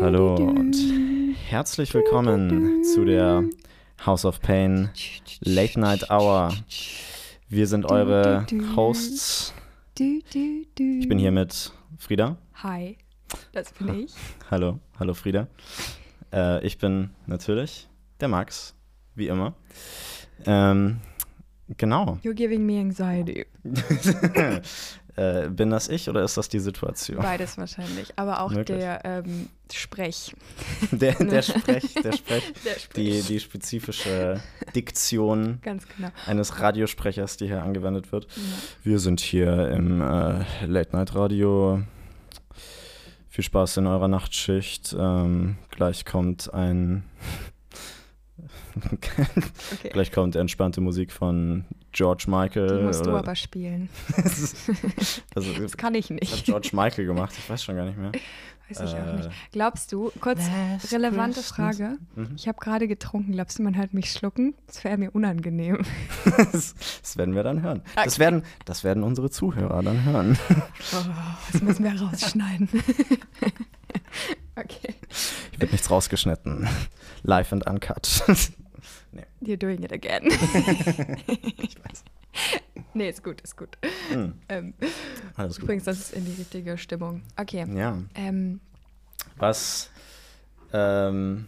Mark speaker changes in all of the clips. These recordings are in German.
Speaker 1: Hallo und herzlich willkommen zu der House of Pain Late Night Hour. Wir sind eure Hosts. Ich bin hier mit Frieda.
Speaker 2: Hi, das bin ich.
Speaker 1: Hallo, hallo Frieda. Äh, ich bin natürlich der Max, wie immer. Ähm, genau.
Speaker 2: You're giving me anxiety.
Speaker 1: äh, bin das ich oder ist das die Situation?
Speaker 2: Beides wahrscheinlich, aber auch
Speaker 1: Möglich.
Speaker 2: der ähm, Sprech.
Speaker 1: Der, der Sprech, der Sprech,
Speaker 2: Der Sprech.
Speaker 1: die, die spezifische Diktion
Speaker 2: Ganz genau.
Speaker 1: eines Radiosprechers, die hier angewendet wird.
Speaker 2: Ja.
Speaker 1: Wir sind hier im äh, Late Night Radio. Viel Spaß in eurer Nachtschicht. Ähm, gleich kommt ein.
Speaker 2: Okay.
Speaker 1: gleich kommt entspannte Musik von George Michael.
Speaker 2: Die musst du
Speaker 1: oder-
Speaker 2: aber spielen.
Speaker 1: also,
Speaker 2: Das kann ich
Speaker 1: was hat
Speaker 2: nicht.
Speaker 1: George Michael gemacht? Ich weiß schon gar nicht mehr.
Speaker 2: Weiß ich auch
Speaker 1: Äh,
Speaker 2: nicht. Glaubst du, kurz
Speaker 1: Last
Speaker 2: relevante
Speaker 1: Christmas.
Speaker 2: Frage.
Speaker 1: Mhm.
Speaker 2: Ich habe gerade getrunken. Glaubst du, man hört mich schlucken? Das wäre mir unangenehm.
Speaker 1: das, das werden wir dann hören. Das werden, das werden unsere Zuhörer dann hören.
Speaker 2: Oh, das müssen wir rausschneiden. okay.
Speaker 1: Hier wird nichts rausgeschnitten. Live and uncut.
Speaker 2: You're doing it again.
Speaker 1: ich weiß.
Speaker 2: nee, ist gut, ist gut.
Speaker 1: Mhm.
Speaker 2: Ähm,
Speaker 1: Alles gut.
Speaker 2: übrigens, das ist in die richtige Stimmung. Okay.
Speaker 1: Ja.
Speaker 2: Ähm,
Speaker 1: Was, ähm,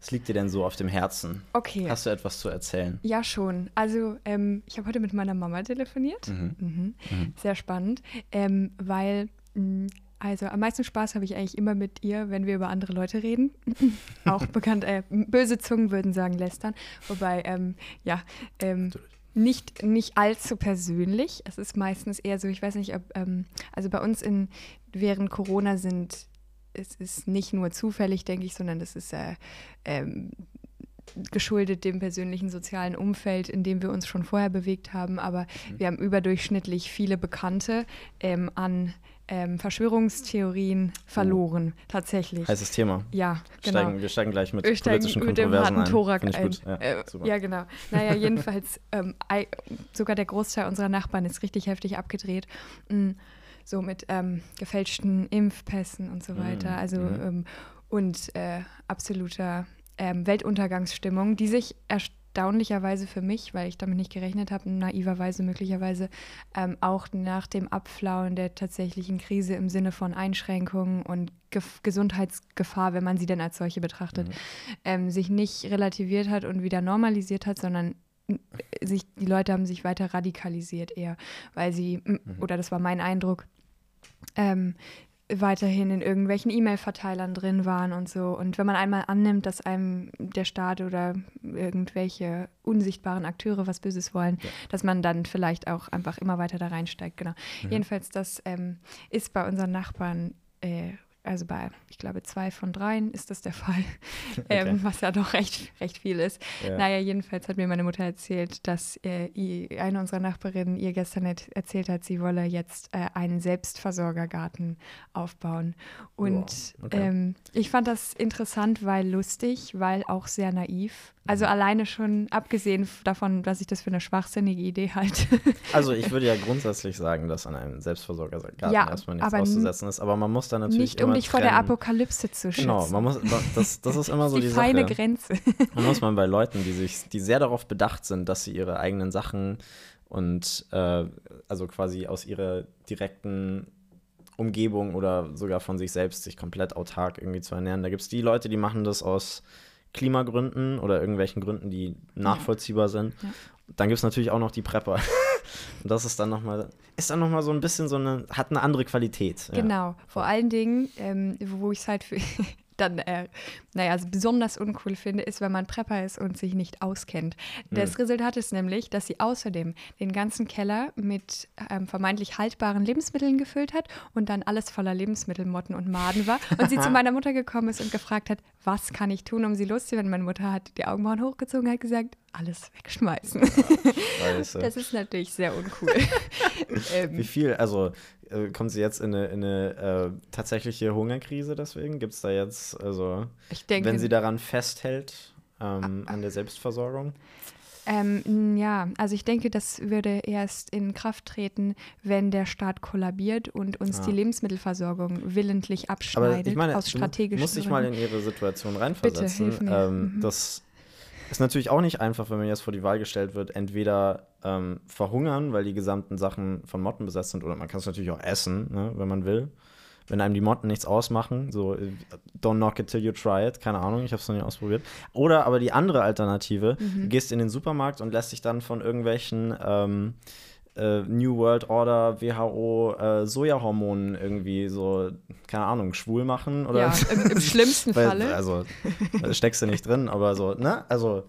Speaker 1: was liegt dir denn so auf dem Herzen?
Speaker 2: okay.
Speaker 1: Hast du etwas zu erzählen?
Speaker 2: Ja, schon. Also, ähm, ich habe heute mit meiner Mama telefoniert.
Speaker 1: Mhm.
Speaker 2: Mhm.
Speaker 1: Mhm.
Speaker 2: Sehr spannend, ähm, weil, mh, also am meisten Spaß habe ich eigentlich immer mit ihr, wenn wir über andere Leute reden. Auch bekannt, äh, böse Zungen würden sagen lästern. Wobei, ähm, ja, ähm, nicht, nicht allzu persönlich. Es ist meistens eher so, ich weiß nicht, ob, ähm, also bei uns in, während Corona sind, es ist nicht nur zufällig, denke ich, sondern es ist äh, ähm, geschuldet dem persönlichen sozialen Umfeld, in dem wir uns schon vorher bewegt haben. Aber wir haben überdurchschnittlich viele Bekannte ähm, an ähm, Verschwörungstheorien verloren, tatsächlich.
Speaker 1: Heißes Thema.
Speaker 2: ja, genau.
Speaker 1: Steigen, wir steigen gleich mit
Speaker 2: Wir steigen
Speaker 1: politischen
Speaker 2: mit dem
Speaker 1: Kontroversen ein.
Speaker 2: Thorak ein.
Speaker 1: gut. Ja,
Speaker 2: äh, ja, genau. Naja, jedenfalls, ähm, sogar der Großteil unserer Nachbarn ist richtig heftig abgedreht. Mm, So mit ähm, gefälschten Impfpässen und so
Speaker 1: Mhm,
Speaker 2: weiter. Also
Speaker 1: mhm.
Speaker 2: ähm, und äh, absoluter ähm, Weltuntergangsstimmung, die sich erstaunlicherweise für mich, weil ich damit nicht gerechnet habe, naiverweise möglicherweise ähm, auch nach dem Abflauen der tatsächlichen Krise im Sinne von Einschränkungen und Gef Gesundheitsgefahr, wenn man sie denn als solche betrachtet,
Speaker 1: Mhm.
Speaker 2: ähm, sich nicht relativiert hat und wieder normalisiert hat, sondern äh, sich, die Leute haben sich weiter radikalisiert eher, weil sie, m- oder das war mein Eindruck, ähm, weiterhin in irgendwelchen E-Mail-Verteilern drin waren und so. Und wenn man einmal annimmt, dass einem der Staat oder irgendwelche unsichtbaren Akteure was Böses wollen,
Speaker 1: Ja.
Speaker 2: dass man dann vielleicht auch einfach immer weiter da reinsteigt. Genau.
Speaker 1: Mhm.
Speaker 2: Jedenfalls, das ähm, ist bei unseren Nachbarn, äh, also bei, ich glaube, zwei von dreien ist das der Fall, ähm, was ja doch recht, recht viel ist.
Speaker 1: Ja.
Speaker 2: Naja, jedenfalls hat mir meine Mutter erzählt, dass äh, eine unserer Nachbarinnen ihr gestern erzählt hat, sie wolle jetzt äh, einen Selbstversorgergarten aufbauen. Und
Speaker 1: Wow, okay.
Speaker 2: ähm, ich fand das interessant, weil lustig, weil auch sehr naiv. Also alleine schon abgesehen davon, dass ich das für eine schwachsinnige Idee halte.
Speaker 1: Also ich würde ja grundsätzlich sagen, dass an einem Selbstversorgergarten
Speaker 2: Ja,
Speaker 1: erstmal nichts auszusetzen ist, aber man muss da natürlich
Speaker 2: Nicht, um
Speaker 1: immer
Speaker 2: dich vor der
Speaker 1: trennen.
Speaker 2: Apokalypse zu schützen.
Speaker 1: Genau, man muss, das, das ist immer so
Speaker 2: die
Speaker 1: die
Speaker 2: feine
Speaker 1: Sache.
Speaker 2: Grenze.
Speaker 1: Man muss man bei Leuten, die sich, die sehr darauf bedacht sind, dass sie ihre eigenen Sachen und äh, also quasi aus ihrer direkten Umgebung oder sogar von sich selbst sich komplett autark irgendwie zu ernähren. Da gibt es die Leute, die machen das aus Klimagründen oder irgendwelchen Gründen, die nachvollziehbar sind.
Speaker 2: Ja.
Speaker 1: Dann gibt es natürlich auch noch die Prepper. Und das ist dann nochmal, ist dann nochmal so ein bisschen so eine, hat eine andere Qualität. Ja.
Speaker 2: Genau, vor allen Dingen, ähm, wo ich es halt für dann, äh, naja, also besonders uncool finde, ist, wenn man Prepper ist und sich nicht auskennt. Das Resultat ist nämlich, dass sie außerdem den ganzen Keller mit ähm, vermeintlich haltbaren Lebensmitteln gefüllt hat und dann alles voller Lebensmittelmotten und Maden war. Und sie zu meiner Mutter gekommen ist und gefragt hat, was kann ich tun, um sie loszuwerden? Meine Mutter hat die Augenbrauen hochgezogen und hat gesagt, alles wegschmeißen.
Speaker 1: Scheiße.
Speaker 2: Das ist natürlich sehr uncool. ähm,
Speaker 1: Wie viel, also äh, kommt sie jetzt in eine, in eine äh, tatsächliche Hungerkrise deswegen? Gibt es da jetzt, also
Speaker 2: ich denke,
Speaker 1: wenn sie daran festhält, ähm, an der Selbstversorgung?
Speaker 2: Ähm, ja, also ich denke, das würde erst in Kraft treten, wenn der Staat kollabiert und uns
Speaker 1: Ja.
Speaker 2: die Lebensmittelversorgung willentlich
Speaker 1: Aber
Speaker 2: abschneidet
Speaker 1: ich meine,
Speaker 2: aus strategischen
Speaker 1: musst dich mal in ihre Situation reinversetzen.
Speaker 2: hilf mir.
Speaker 1: Ähm,
Speaker 2: Mhm.
Speaker 1: Das ist natürlich auch nicht einfach, wenn man jetzt vor die Wahl gestellt wird, entweder ähm, verhungern, weil die gesamten Sachen von Motten besetzt sind, oder man kann es natürlich auch essen, ne, wenn man will. Wenn einem die Motten nichts ausmachen, so äh, don't knock it till you try it, keine Ahnung, ich habe es noch nie ausprobiert. Oder aber die andere Alternative,
Speaker 2: Mhm.
Speaker 1: du gehst in den Supermarkt und lässt dich dann von irgendwelchen ähm, äh, New World Order, WHO, äh, Sojahormonen irgendwie so, keine Ahnung, schwul machen oder
Speaker 2: Ja, im, im schlimmsten
Speaker 1: weil,
Speaker 2: Falle.
Speaker 1: Also, da steckst du nicht drin, aber so, ne? Also,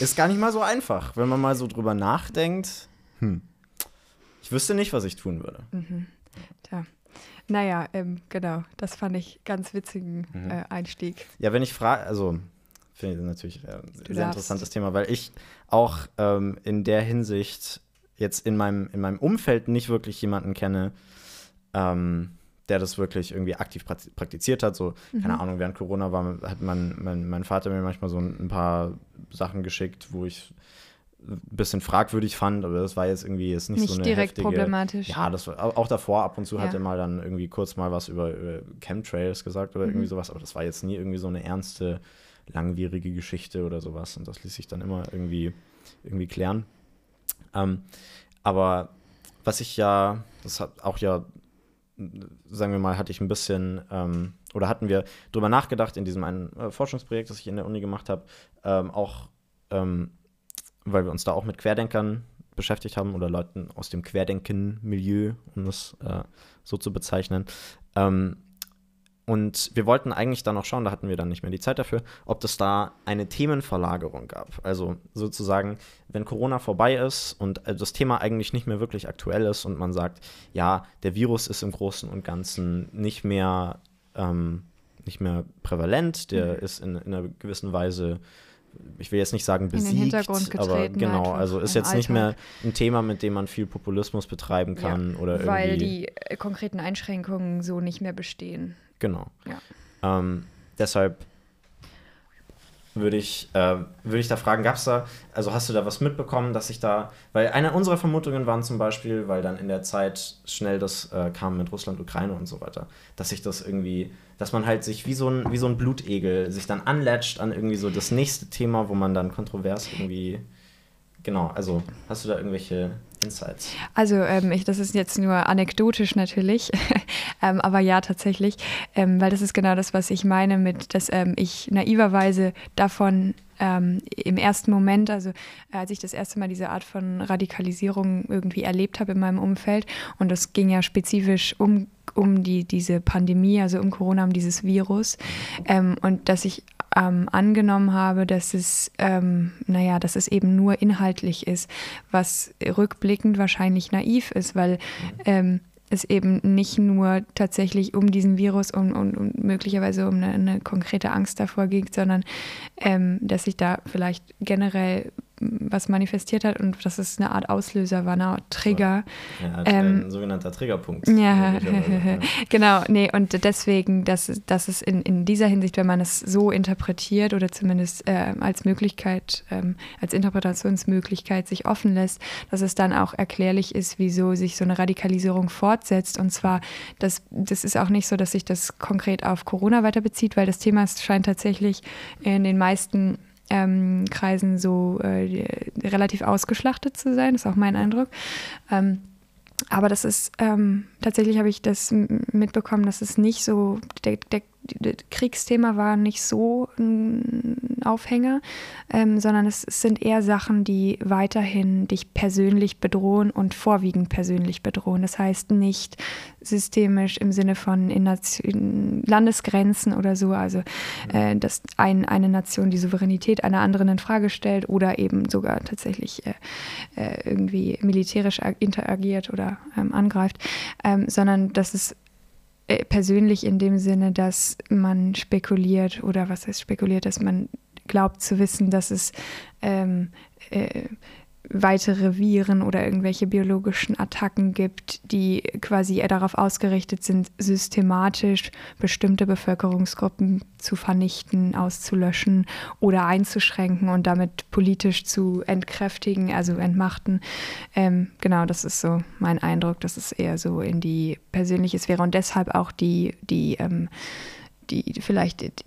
Speaker 1: ist gar nicht mal so einfach, wenn man mal so drüber nachdenkt. Hm. Ich wüsste nicht, was ich tun würde.
Speaker 2: Tja. Naja, ähm, genau, das fand ich ganz witzigen
Speaker 1: Mhm.
Speaker 2: äh, Einstieg.
Speaker 1: Ja, wenn ich frage, also, finde ich natürlich äh, ein sehr
Speaker 2: darfst.
Speaker 1: interessantes Thema, weil ich auch ähm, in der Hinsicht jetzt in meinem, in meinem Umfeld nicht wirklich jemanden kenne, ähm, der das wirklich irgendwie aktiv prakti- praktiziert hat. So, keine Ahnung, während Corona war, hat man, mein, mein Vater mir manchmal so ein, paar Sachen geschickt, wo ich ein bisschen fragwürdig fand, aber das war jetzt irgendwie jetzt nicht,
Speaker 2: Nicht,
Speaker 1: so eine
Speaker 2: direkt
Speaker 1: heftige,
Speaker 2: problematisch.
Speaker 1: Ja, das war au- auch davor ab und zu hat
Speaker 2: Ja.
Speaker 1: er mal dann irgendwie kurz mal was über, über Chemtrails gesagt oder
Speaker 2: Mhm.
Speaker 1: irgendwie sowas, aber das war jetzt nie irgendwie so eine ernste, langwierige Geschichte oder sowas und das ließ sich dann immer irgendwie, irgendwie klären. Ähm, aber was ich ja, das hat auch ja, sagen wir mal, hatte ich ein bisschen, ähm, oder hatten wir drüber nachgedacht in diesem einen äh, Forschungsprojekt, das ich in der Uni gemacht habe, ähm, auch, ähm, weil wir uns da auch mit Querdenkern beschäftigt haben oder Leuten aus dem Querdenken-Milieu, um das äh, so zu bezeichnen. Ähm, und wir wollten eigentlich dann auch schauen, da hatten wir dann nicht mehr die Zeit dafür, ob es da eine Themenverlagerung gab. Also sozusagen, wenn Corona vorbei ist und äh, das Thema eigentlich nicht mehr wirklich aktuell ist und man sagt, ja, der Virus ist im Großen und Ganzen nicht mehr, ähm, nicht mehr prävalent, der ist in, in einer gewissen Weise, ich will jetzt nicht sagen besiegt, aber genau, also ist jetzt nicht mehr
Speaker 2: Alltag.
Speaker 1: ein Thema, mit dem man viel Populismus betreiben kann oder irgendwie.
Speaker 2: Weil die äh, konkreten Einschränkungen so nicht mehr bestehen.
Speaker 1: Genau.
Speaker 2: Ja.
Speaker 1: Ähm, deshalb würde ich, äh, würde ich da fragen, gab es da, also hast du da was mitbekommen, dass ich da, weil eine unserer Vermutungen waren zum Beispiel, weil dann in der Zeit schnell das äh, kam mit Russland, Ukraine und so weiter, dass sich das irgendwie, dass man halt sich wie so ein, wie so ein Blutegel sich dann anlatscht an irgendwie so das nächste Thema, wo man dann kontrovers irgendwie, genau, also hast du da irgendwelche Insights?
Speaker 2: Also ähm, ich, das ist jetzt nur anekdotisch natürlich, ähm, aber ja tatsächlich, ähm, weil das ist genau das, was ich meine mit, dass ähm, ich naiverweise davon ähm, im ersten Moment, also äh, als ich das erste Mal diese Art von Radikalisierung irgendwie erlebt habe in meinem Umfeld und das ging ja spezifisch um um die, diese Pandemie, also um Corona, um dieses Virus ähm, und dass ich ähm, angenommen habe, dass es, ähm, naja, dass es eben nur inhaltlich ist, was rückblickend wahrscheinlich naiv ist, weil ähm, es eben nicht nur tatsächlich um diesen Virus und um, um möglicherweise um eine, eine, konkrete Angst davor geht, sondern ähm, dass sich da vielleicht generell was manifestiert hat und dass es eine Art Auslöser war, eine Art Trigger.
Speaker 1: Ja, ähm, ein sogenannter Triggerpunkt.
Speaker 2: Ja, genau. Nee, und deswegen, dass, dass es in, in dieser Hinsicht, wenn man es so interpretiert oder zumindest äh, als Möglichkeit, ähm, als Interpretationsmöglichkeit sich offen lässt, dass es dann auch erklärlich ist, wieso sich so eine Radikalisierung fortsetzt. Und zwar, das, das ist auch nicht so, dass sich das konkret auf Corona weiter bezieht, weil das Thema scheint tatsächlich in den meisten ähm, Kreisen so äh, relativ ausgeschlachtet zu sein, ist auch mein Eindruck. Ähm, aber das ist, ähm, tatsächlich habe ich das mitbekommen, dass es nicht so, der, der, Kriegsthema war nicht so ein Aufhänger, ähm, sondern es, es, sind eher Sachen, die weiterhin dich persönlich bedrohen und vorwiegend persönlich bedrohen. Das heißt nicht systemisch im Sinne von in Nation, Landesgrenzen oder so, also äh, dass ein, eine Nation die Souveränität einer anderen in Frage stellt oder eben sogar tatsächlich äh, äh, irgendwie militärisch interagiert oder ähm, angreift, ähm, sondern dass es persönlich in dem Sinne, dass man spekuliert oder was heißt spekuliert, dass man glaubt zu wissen, dass es ähm, äh, weitere Viren oder irgendwelche biologischen Attacken gibt, die quasi darauf ausgerichtet sind, systematisch bestimmte Bevölkerungsgruppen zu vernichten, auszulöschen oder einzuschränken und damit politisch zu entkräftigen, also entmachten. Ähm, genau, das ist so mein Eindruck, dass es eher so in die persönliche Sphäre und deshalb auch die, die, ähm, die vielleicht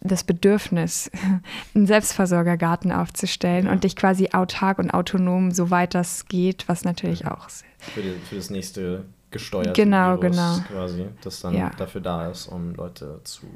Speaker 2: das Bedürfnis, einen Selbstversorgergarten aufzustellen ja. und dich quasi autark und autonom, soweit das geht, was natürlich auch.
Speaker 1: Für, die, für das nächste gesteuerte
Speaker 2: genau, Virus genau.
Speaker 1: quasi, das dann ja. dafür da ist, um Leute zu.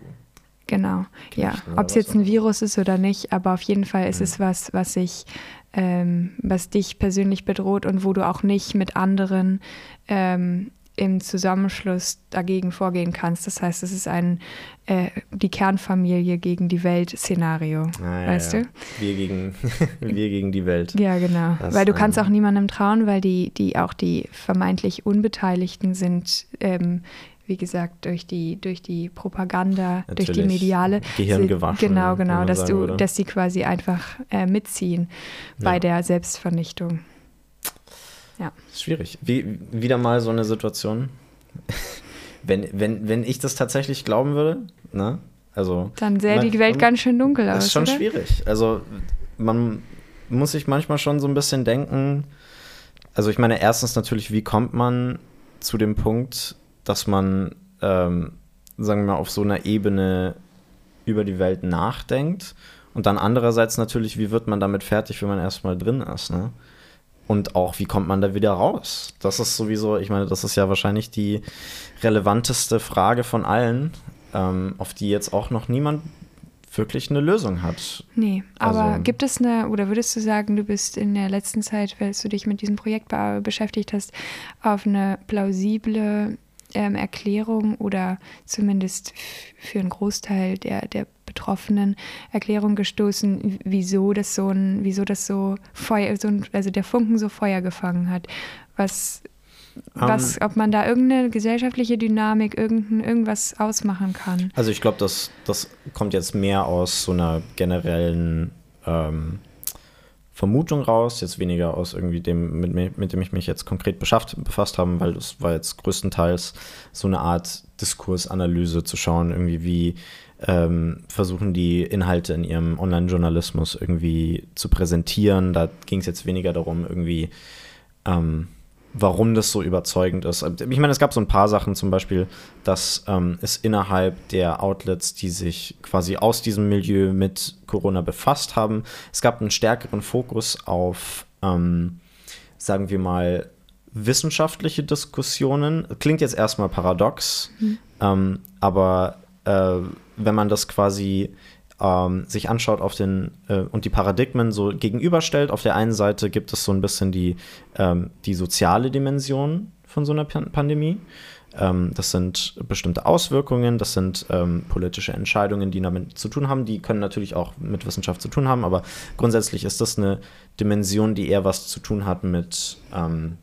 Speaker 2: Genau, ja. Ob es jetzt ein Virus ist oder nicht, aber auf jeden Fall ist mhm. es was, was ich, ähm, was dich persönlich bedroht und wo du auch nicht mit anderen ähm, im Zusammenschluss dagegen vorgehen kannst. Das heißt, es ist ein äh, die Kernfamilie gegen die Welt-Szenario, ah, weißt ja. du?
Speaker 1: Wir gegen, wir gegen die Welt.
Speaker 2: Ja, genau. Das weil du kannst auch niemandem trauen, weil die, die auch die vermeintlich Unbeteiligten sind, ähm, wie gesagt, durch die, durch die Propaganda, Natürlich. durch die mediale.
Speaker 1: Gehirn gewaschen.
Speaker 2: Genau, genau, dass du, dass sie quasi einfach äh, mitziehen ja. bei der Selbstvernichtung. Ja.
Speaker 1: Schwierig. Wie, wieder mal so eine Situation. wenn, wenn, wenn ich das tatsächlich glauben würde, ne? Also.
Speaker 2: Dann sähe die Welt ganz schön dunkel aus.
Speaker 1: Das ist schon
Speaker 2: oder?
Speaker 1: schwierig. Also, man muss sich manchmal schon so ein bisschen denken. Also, ich meine, erstens natürlich, wie kommt man zu dem Punkt, dass man, ähm, sagen wir mal, auf so einer Ebene über die Welt nachdenkt? Und dann andererseits natürlich, wie wird man damit fertig, wenn man erstmal drin ist, ne? Und auch, wie kommt man da wieder raus? Das ist sowieso, ich meine, das ist ja wahrscheinlich die relevanteste Frage von allen, ähm, auf die jetzt auch noch niemand wirklich eine Lösung hat.
Speaker 2: Nee, aber also, gibt es eine, oder würdest du sagen, du bist in der letzten Zeit, weil du dich mit diesem Projekt be beschäftigt hast, auf eine plausible ähm, Erklärung oder zumindest für einen Großteil der, der Betroffenen Erklärung gestoßen, wieso das so ein, wieso das so Feuer, so ein, also der Funken so Feuer gefangen hat. Was, um, was, ähm. ob man da irgendeine gesellschaftliche Dynamik, irgendein, irgendwas ausmachen kann.
Speaker 1: Also ich glaube, das, das kommt jetzt mehr aus so einer generellen ähm, Vermutung raus, jetzt weniger aus irgendwie dem, mit, mit dem ich mich jetzt konkret beschafft, befasst habe, weil das war jetzt größtenteils so eine Art Diskursanalyse zu schauen, irgendwie wie ähm, versuchen die Inhalte in ihrem Online-Journalismus irgendwie zu präsentieren. Da ging es jetzt weniger darum, irgendwie, ähm, warum das so überzeugend ist. Ich meine, es gab so ein paar Sachen, zum Beispiel, dass ähm, es innerhalb der Outlets, die sich quasi aus diesem Milieu mit Corona befasst haben, es gab einen stärkeren Fokus auf, ähm, sagen wir mal, wissenschaftliche Diskussionen. Klingt jetzt erstmal paradox, mhm. aber äh, wenn man das quasi ähm, sich anschaut auf den äh, und die Paradigmen so gegenüberstellt, auf der einen Seite gibt es so ein bisschen die, ähm, die soziale Dimension von so einer Pan Pandemie. Ähm, das sind bestimmte Auswirkungen, das sind ähm, politische Entscheidungen, die damit zu tun haben. Die können natürlich auch mit Wissenschaft zu tun haben, aber grundsätzlich ist das eine Dimension, die eher was zu tun hat mit ähm,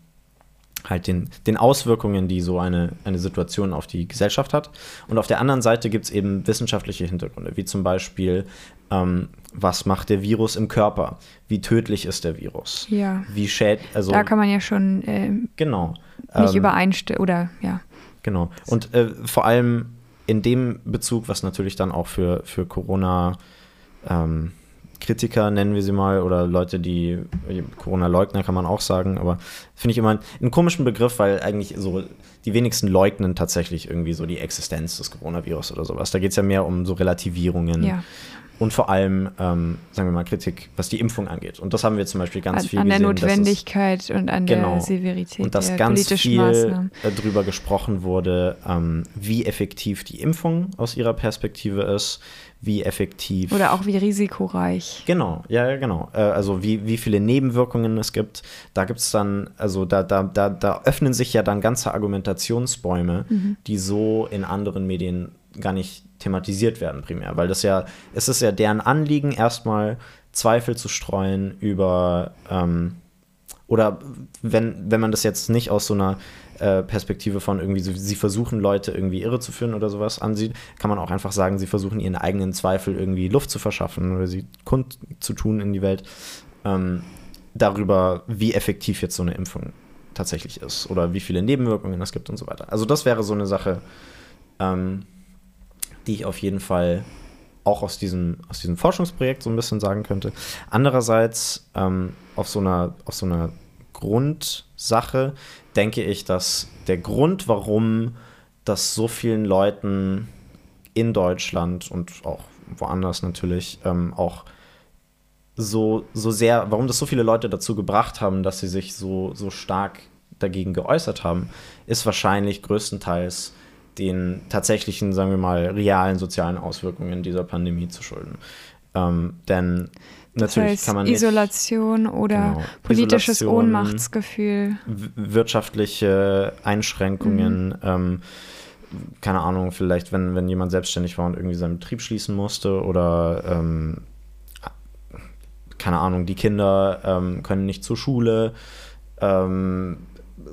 Speaker 1: halt den, den Auswirkungen, die so eine, eine Situation auf die Gesellschaft hat. Und auf der anderen Seite gibt es eben wissenschaftliche Hintergründe, wie zum Beispiel, ähm, was macht der Virus im Körper? Wie tödlich ist der Virus?
Speaker 2: Ja.
Speaker 1: Wie schäd also
Speaker 2: Da kann man ja schon äh,
Speaker 1: genau,
Speaker 2: nicht ähm, übereinstimmen oder ja.
Speaker 1: Genau. Und äh, vor allem in dem Bezug, was natürlich dann auch für, für Corona ähm, Kritiker, nennen wir sie mal, oder Leute, die Corona-Leugner kann man auch sagen, aber finde ich immer einen, einen, komischen Begriff, weil eigentlich so die wenigsten leugnen tatsächlich irgendwie so die Existenz des Coronavirus oder sowas. Da geht es ja mehr um so Relativierungen. Ja. Und vor allem, ähm, sagen wir mal, Kritik, was die Impfung angeht. Und das haben wir zum Beispiel ganz
Speaker 2: an,
Speaker 1: viel
Speaker 2: an
Speaker 1: gesehen.
Speaker 2: An der Notwendigkeit es, und an
Speaker 1: genau,
Speaker 2: der Severität
Speaker 1: Und dass ganz viel Maßnahmen. darüber gesprochen wurde, ähm, wie effektiv die Impfung aus ihrer Perspektive ist, wie effektiv.
Speaker 2: Oder auch wie risikoreich.
Speaker 1: Genau, ja, ja genau. Äh, also wie, wie viele Nebenwirkungen es gibt. Da gibt es dann, also da, da, da, da öffnen sich ja dann ganze Argumentationsbäume, mhm. die so in anderen Medien gar nicht thematisiert werden primär. Weil das ja, es ist ja deren Anliegen, erstmal Zweifel zu streuen über ähm, oder wenn, wenn man das jetzt nicht aus so einer äh, Perspektive von irgendwie, sie versuchen Leute irgendwie irre zu führen oder sowas ansieht, kann man auch einfach sagen, sie versuchen ihren eigenen Zweifel irgendwie Luft zu verschaffen oder sie kund zu tun in die Welt. Ähm, darüber, wie effektiv jetzt so eine Impfung tatsächlich ist oder wie viele Nebenwirkungen es gibt und so weiter. Also das wäre so eine Sache, ähm, die ich auf jeden Fall auch aus diesem, aus diesem Forschungsprojekt so ein bisschen sagen könnte. Andererseits ähm, auf, so einer, auf so einer Grundsache denke ich, dass der Grund, warum das so vielen Leuten in Deutschland und auch woanders natürlich ähm, auch so, so sehr, warum das so viele Leute dazu gebracht haben, dass sie sich so, so stark dagegen geäußert haben, ist wahrscheinlich größtenteils den tatsächlichen, sagen wir mal, realen sozialen Auswirkungen dieser Pandemie zu schulden. Ähm, denn natürlich das heißt, kann man nicht,
Speaker 2: Isolation oder genau, politisches Isolation, Ohnmachtsgefühl,
Speaker 1: wirtschaftliche Einschränkungen, mhm. ähm, keine Ahnung, vielleicht wenn, wenn jemand selbstständig war und irgendwie seinen Betrieb schließen musste oder ähm, keine Ahnung, die Kinder ähm, können nicht zur Schule, ähm,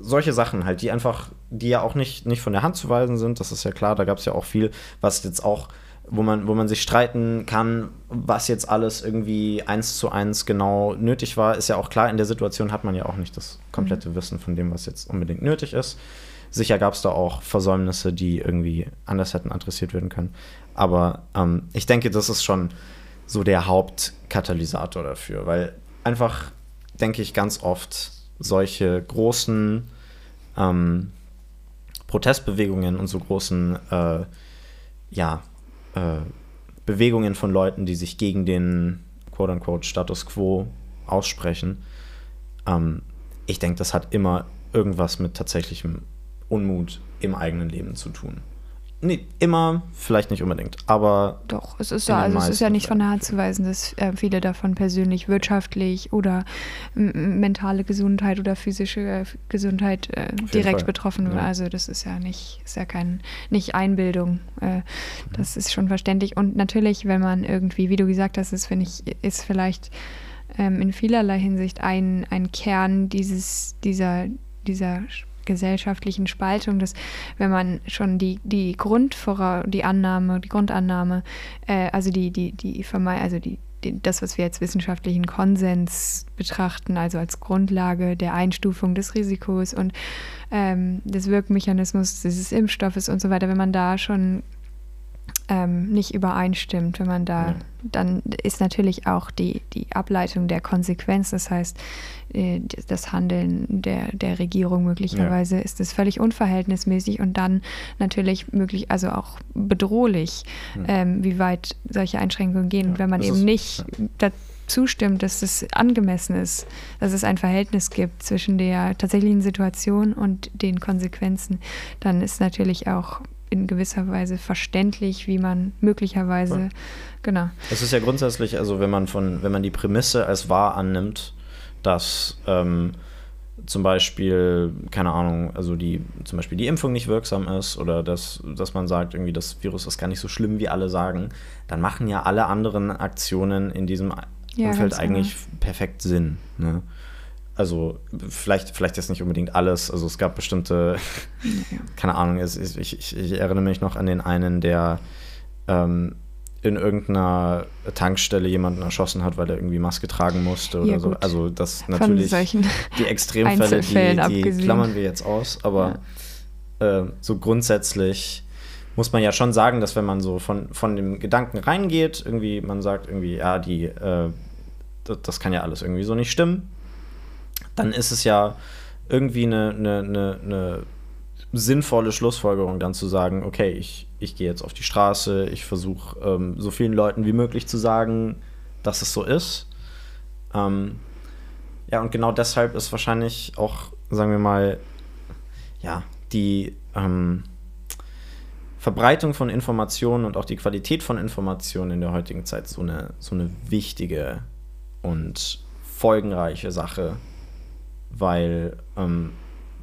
Speaker 1: solche Sachen halt, die einfach, die ja auch nicht, nicht von der Hand zu weisen sind, das ist ja klar, da gab es ja auch viel, was jetzt auch, wo man, wo man sich streiten kann, was jetzt alles irgendwie eins zu eins genau nötig war, ist ja auch klar, in der Situation hat man ja auch nicht das komplette mhm. Wissen von dem, was jetzt unbedingt nötig ist. Sicher gab es da auch Versäumnisse, die irgendwie anders hätten adressiert werden können. Aber ähm, ich denke, das ist schon so der Hauptkatalysator dafür, weil einfach, denke ich, ganz oft solche großen ähm, Protestbewegungen und so großen äh, ja, äh, Bewegungen von Leuten, die sich gegen den quote-unquote Status quo aussprechen, ähm, ich denke, das hat immer irgendwas mit tatsächlichem Unmut im eigenen Leben zu tun. Nee, immer, vielleicht nicht unbedingt, aber.
Speaker 2: Doch, es ist ja, also es ist ja nicht von der Hand zu weisen, dass äh, viele davon persönlich, wirtschaftlich oder mentale Gesundheit oder physische äh, Gesundheit äh, direkt Fall. betroffen. Ja. Also das ist ja nicht, ist ja kein, nicht Einbildung. Äh, das ist schon verständlich. Und natürlich, wenn man irgendwie, wie du gesagt hast, ist, finde ich, ist vielleicht ähm, in vielerlei Hinsicht ein, ein Kern dieses, dieser, dieser gesellschaftlichen Spaltung, dass wenn man schon die, die Grundvora, die Annahme, die Grundannahme, äh, also die, die, die also die, die, das, was wir als wissenschaftlichen Konsens betrachten, also als Grundlage der Einstufung des Risikos und ähm, des Wirkmechanismus dieses Impfstoffes und so weiter, wenn man da schon ähm, nicht übereinstimmt, wenn man da, ja. dann ist natürlich auch die, die Ableitung der Konsequenz, das heißt, äh, das Handeln der, der Regierung möglicherweise ja. ist es völlig unverhältnismäßig und dann natürlich möglich, also auch bedrohlich, ja. ähm, wie weit solche Einschränkungen gehen. und wenn man eben nicht zustimmt, dass es angemessen ist, dass es ein Verhältnis gibt zwischen der tatsächlichen Situation und den Konsequenzen, dann ist natürlich auch in gewisser Weise verständlich, wie man möglicherweise, ja. genau.
Speaker 1: Es ist ja grundsätzlich, also wenn man von, wenn man die Prämisse als wahr annimmt, dass ähm, zum Beispiel, keine Ahnung, also die, zum Beispiel die Impfung nicht wirksam ist oder dass, dass man sagt, irgendwie das Virus ist gar nicht so schlimm, wie alle sagen, dann machen ja alle anderen Aktionen in diesem ja, Umfeld eigentlich genau. perfekt Sinn. Ne? Also vielleicht, vielleicht jetzt nicht unbedingt alles. Also es gab bestimmte, keine Ahnung, es, ich, ich, ich, erinnere mich noch an den einen, der ähm, in irgendeiner Tankstelle jemanden erschossen hat, weil er irgendwie Maske tragen musste oder ja, so. Also das natürlich die Extremfälle, die, die klammern wir jetzt aus, aber ja. äh, so grundsätzlich muss man ja schon sagen, dass wenn man so von, von dem Gedanken reingeht, irgendwie, man sagt irgendwie, ja, die, äh, das, das kann ja alles irgendwie so nicht stimmen dann ist es ja irgendwie eine, eine, eine, eine sinnvolle Schlussfolgerung, dann zu sagen, okay, ich, ich gehe jetzt auf die Straße, ich versuche ähm, so vielen Leuten wie möglich zu sagen, dass es so ist. Ähm, ja, und genau deshalb ist wahrscheinlich auch, sagen wir mal, ja, die ähm, Verbreitung von Informationen und auch die Qualität von Informationen in der heutigen Zeit so eine, so eine wichtige und folgenreiche Sache, weil ähm,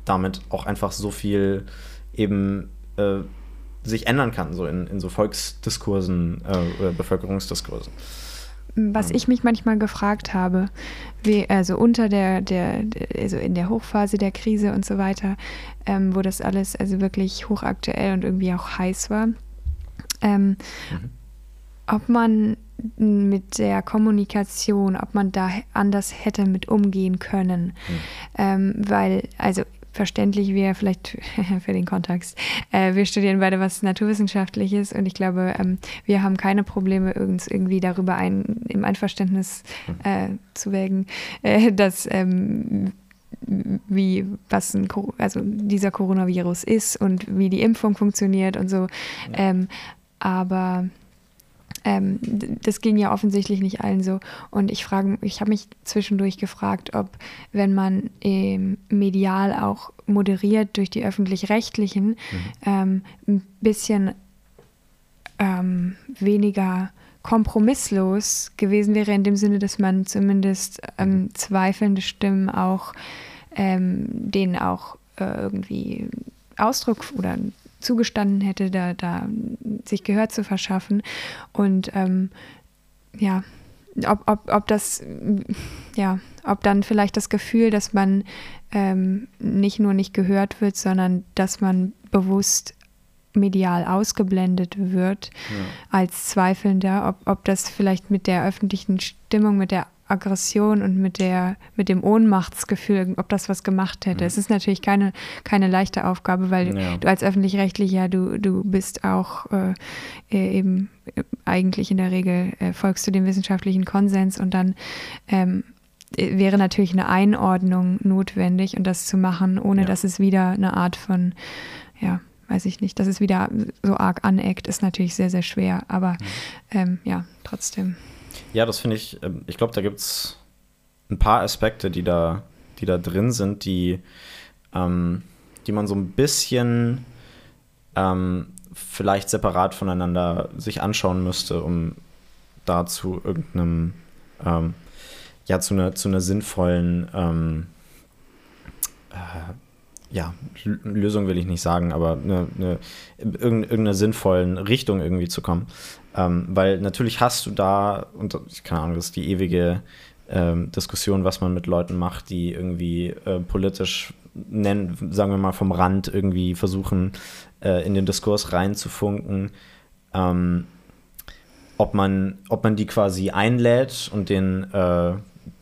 Speaker 1: damit auch einfach so viel eben äh, sich ändern kann, so in, in so Volksdiskursen äh, oder Bevölkerungsdiskursen.
Speaker 2: Was ich mich manchmal gefragt habe, wie, also unter der, der, also in der Hochphase der Krise und so weiter, ähm, wo das alles also wirklich hochaktuell und irgendwie auch heiß war, ähm, mhm. ob man mit der Kommunikation, ob man da anders hätte mit umgehen können. Mhm. Ähm, weil, also verständlich wäre vielleicht für den Kontext. Äh, wir studieren beide was Naturwissenschaftliches und ich glaube, ähm, wir haben keine Probleme, uns irgendwie darüber ein, im Einverständnis hm. äh, zu wägen, äh, dass ähm, wie was ein, also dieser Coronavirus ist und wie die Impfung funktioniert und so. Ja. Ähm, aber ähm, das ging ja offensichtlich nicht allen so. Und ich frage, ich habe mich zwischendurch gefragt, ob, wenn man ähm, medial auch moderiert durch die öffentlich-rechtlichen, mhm. ähm, ein bisschen ähm, weniger kompromisslos gewesen wäre, in dem Sinne, dass man zumindest ähm, mhm. zweifelnde Stimmen auch ähm, denen auch äh, irgendwie Ausdruck oder zugestanden hätte, da, da sich Gehör zu verschaffen. Und ähm, ja, ob, ob, ob das, ja, ob dann vielleicht das Gefühl, dass man ähm, nicht nur nicht gehört wird, sondern dass man bewusst medial ausgeblendet wird ja. als Zweifelnder, ob, ob das vielleicht mit der öffentlichen Stimmung, mit der Aggression und mit der mit dem Ohnmachtsgefühl, ob das was gemacht hätte. Mhm. Es ist natürlich keine, keine leichte Aufgabe, weil ja. du als öffentlich-rechtlicher, du, du bist auch äh, äh eben äh, eigentlich in der Regel äh, folgst du dem wissenschaftlichen Konsens und dann ähm, äh, wäre natürlich eine Einordnung notwendig und das zu machen, ohne ja. dass es wieder eine Art von, ja, weiß ich nicht, dass es wieder so arg aneckt, ist natürlich sehr, sehr schwer. Aber mhm. ähm, ja, trotzdem.
Speaker 1: Ja, das finde ich, ähm, ich glaube, da gibt es ein paar Aspekte, die da, die da drin sind, die, ähm, die man so ein bisschen ähm, vielleicht separat voneinander sich anschauen müsste, um da zu irgendeinem, ähm, ja, zu einer, zu einer sinnvollen, ähm, äh, ja, Lösung will ich nicht sagen, aber eine, eine, irgendeine sinnvollen Richtung irgendwie zu kommen. Ähm, weil natürlich hast du da, und ich keine Ahnung, das ist die ewige ähm, Diskussion, was man mit Leuten macht, die irgendwie äh, politisch nennen, sagen wir mal vom Rand irgendwie versuchen, äh, in den Diskurs reinzufunken. Ähm, ob man, ob man die quasi einlädt und den äh,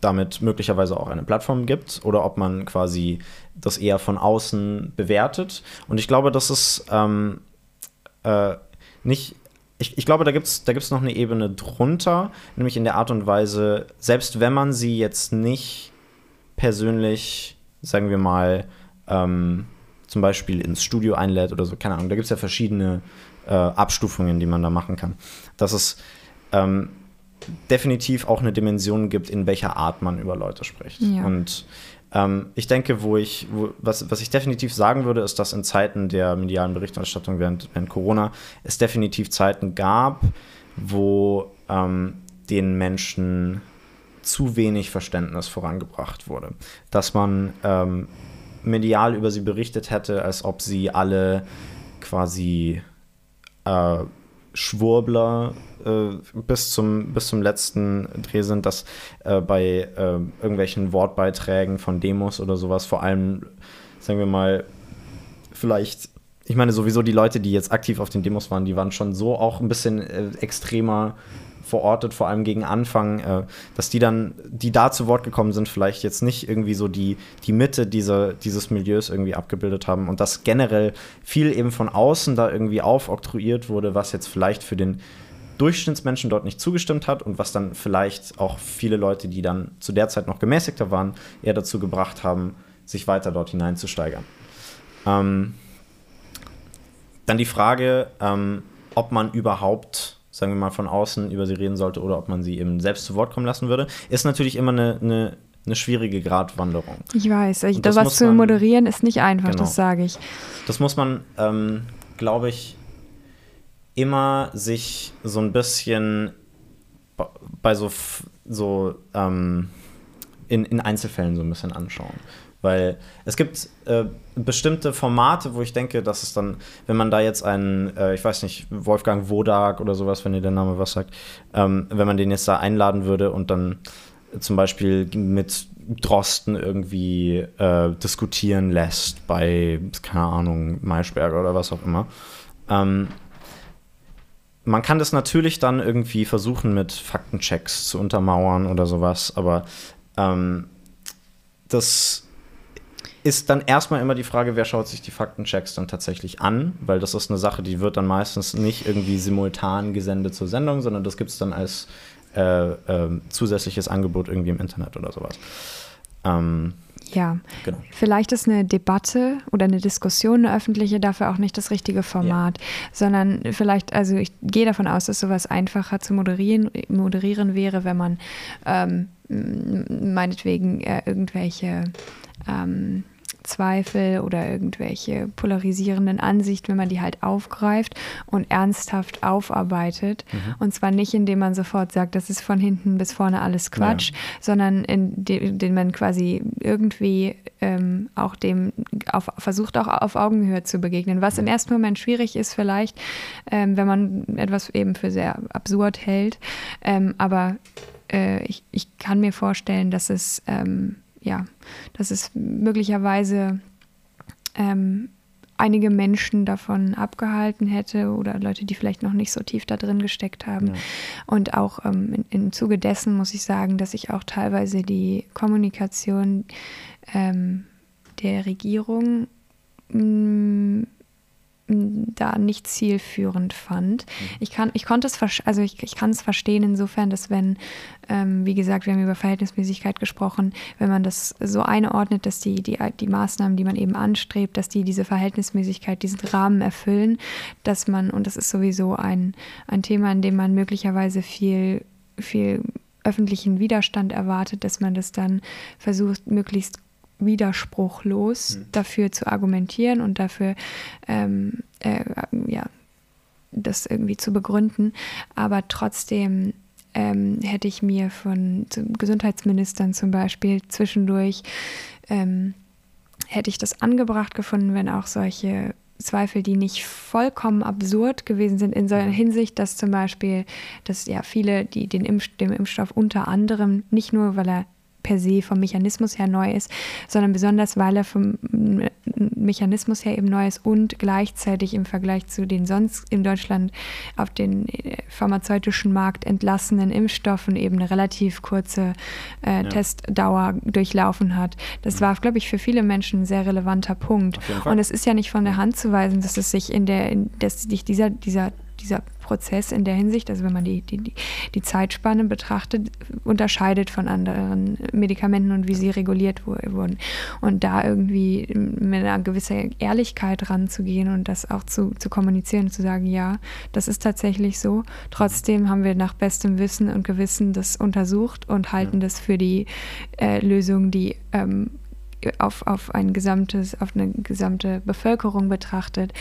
Speaker 1: damit möglicherweise auch eine Plattform gibt oder ob man quasi das eher von außen bewertet. Und ich glaube, das ist ähm, äh, nicht ich, ich glaube, da gibt es da gibt's noch eine Ebene drunter, nämlich in der Art und Weise, selbst wenn man sie jetzt nicht persönlich, sagen wir mal, ähm, zum Beispiel ins Studio einlädt oder so, keine Ahnung, da gibt es ja verschiedene äh, Abstufungen, die man da machen kann. Dass es ähm, definitiv auch eine Dimension gibt, in welcher Art man über Leute spricht. Ja. Und ähm, ich denke, wo ich, wo, was, was ich definitiv sagen würde, ist, dass in Zeiten der medialen Berichterstattung während, während Corona es definitiv Zeiten gab, wo ähm, den Menschen zu wenig Verständnis vorangebracht wurde. Dass man ähm, medial über sie berichtet hätte, als ob sie alle quasi äh, Schwurbler bis, zum, bis zum letzten Dreh sind, dass äh, bei äh, irgendwelchen Wortbeiträgen von Demos oder sowas vor allem, sagen wir mal, vielleicht, ich meine sowieso die Leute, die jetzt aktiv auf den Demos waren, die waren schon so auch ein bisschen äh, extremer verortet, vor allem gegen Anfang, äh, dass die dann, die da zu Wort gekommen sind, vielleicht jetzt nicht irgendwie so die, die Mitte dieser, dieses Milieus irgendwie abgebildet haben und dass generell viel eben von außen da irgendwie aufoktroyiert wurde, was jetzt vielleicht für den Durchschnittsmenschen dort nicht zugestimmt hat und was dann vielleicht auch viele Leute, die dann zu der Zeit noch gemäßigter waren, eher dazu gebracht haben, sich weiter dort hineinzusteigern. Ähm, dann die Frage, ähm, ob man überhaupt sagen wir mal, von außen über sie reden sollte oder ob man sie eben selbst zu Wort kommen lassen würde, ist natürlich immer eine, eine, eine schwierige Gratwanderung.
Speaker 2: Ich weiß, ich, das was zu man, moderieren ist nicht einfach, genau, das sage ich.
Speaker 1: Das muss man, ähm, glaube ich, immer sich so ein bisschen bei so, so ähm, in, in Einzelfällen so ein bisschen anschauen. Weil es gibt äh, bestimmte Formate, wo ich denke, dass es dann, wenn man da jetzt einen, äh, ich weiß nicht, Wolfgang Wodak oder sowas, wenn ihr der Name was sagt, ähm, wenn man den jetzt da einladen würde und dann zum Beispiel mit Drosten irgendwie äh, diskutieren lässt bei, keine Ahnung, Maischberger oder was auch immer. Ähm, man kann das natürlich dann irgendwie versuchen mit Faktenchecks zu untermauern oder sowas, aber ähm, das ist dann erstmal immer die Frage, wer schaut sich die Faktenchecks dann tatsächlich an, weil das ist eine Sache, die wird dann meistens nicht irgendwie simultan gesendet zur Sendung, sondern das gibt es dann als äh, äh, zusätzliches Angebot irgendwie im Internet oder sowas. Ähm,
Speaker 2: ja, genau. vielleicht ist eine Debatte oder eine Diskussion, eine öffentliche, dafür auch nicht das richtige Format, ja. sondern vielleicht, also ich gehe davon aus, dass sowas einfacher zu moderieren, moderieren wäre, wenn man ähm, meinetwegen äh, irgendwelche ähm, Zweifel oder irgendwelche polarisierenden Ansichten, wenn man die halt aufgreift und ernsthaft aufarbeitet. Mhm. Und zwar nicht, indem man sofort sagt, das ist von hinten bis vorne alles Quatsch, ja. sondern indem man quasi irgendwie ähm, auch dem auf, versucht, auch auf Augenhöhe zu begegnen. Was im ersten Moment schwierig ist, vielleicht, ähm, wenn man etwas eben für sehr absurd hält. Ähm, aber äh, ich, ich kann mir vorstellen, dass es ähm, ja, dass es möglicherweise ähm, einige Menschen davon abgehalten hätte oder Leute, die vielleicht noch nicht so tief da drin gesteckt haben. Ja. Und auch ähm, im Zuge dessen muss ich sagen, dass ich auch teilweise die Kommunikation ähm, der Regierung mh, mm, da nicht zielführend fand. Mhm. Ich kann, ich konnte es, also ich, ich kann es verstehen insofern, dass wenn, ähm, wie gesagt, wir haben über Verhältnismäßigkeit gesprochen, wenn man das so einordnet, dass die, die, die Maßnahmen, die man eben anstrebt, dass die diese Verhältnismäßigkeit, diesen Rahmen erfüllen, dass man, und das ist sowieso ein, ein Thema, in dem man möglicherweise viel, viel öffentlichen Widerstand erwartet, dass man das dann versucht, möglichst widerspruchlos mhm. dafür zu argumentieren und dafür ähm, äh, ja, das irgendwie zu begründen. Aber trotzdem ähm, hätte ich mir von Gesundheitsministern zum Beispiel zwischendurch ähm, hätte ich das angebracht gefunden, wenn auch solche Zweifel, die nicht vollkommen absurd gewesen sind in so einer. Hinsicht, dass zum Beispiel, dass ja viele, die den Impf dem Impfstoff unter anderem, nicht nur weil er per se vom Mechanismus her neu ist, sondern besonders, weil er vom Mechanismus her eben neu ist und gleichzeitig im Vergleich zu den sonst in Deutschland auf den äh, pharmazeutischen Markt entlassenen Impfstoffen eben eine relativ kurze äh, ja. Testdauer durchlaufen hat. Das war, glaube ich, für viele Menschen ein sehr relevanter Punkt. Und es ist ja nicht von der Hand zu weisen, dass es sich in der, dass sich dieser, dieser dieser Prozess in der Hinsicht, also wenn man die, die, die Zeitspanne betrachtet, unterscheidet von anderen Medikamenten und wie sie reguliert wurden. Und da irgendwie mit einer gewissen Ehrlichkeit ranzugehen und das auch zu, zu kommunizieren und zu sagen, ja, das ist tatsächlich so. Trotzdem haben wir nach bestem Wissen und Gewissen das untersucht und halten das für die äh, Lösung, die ähm, auf, auf ein gesamtes, auf eine gesamte Bevölkerung betrachtet,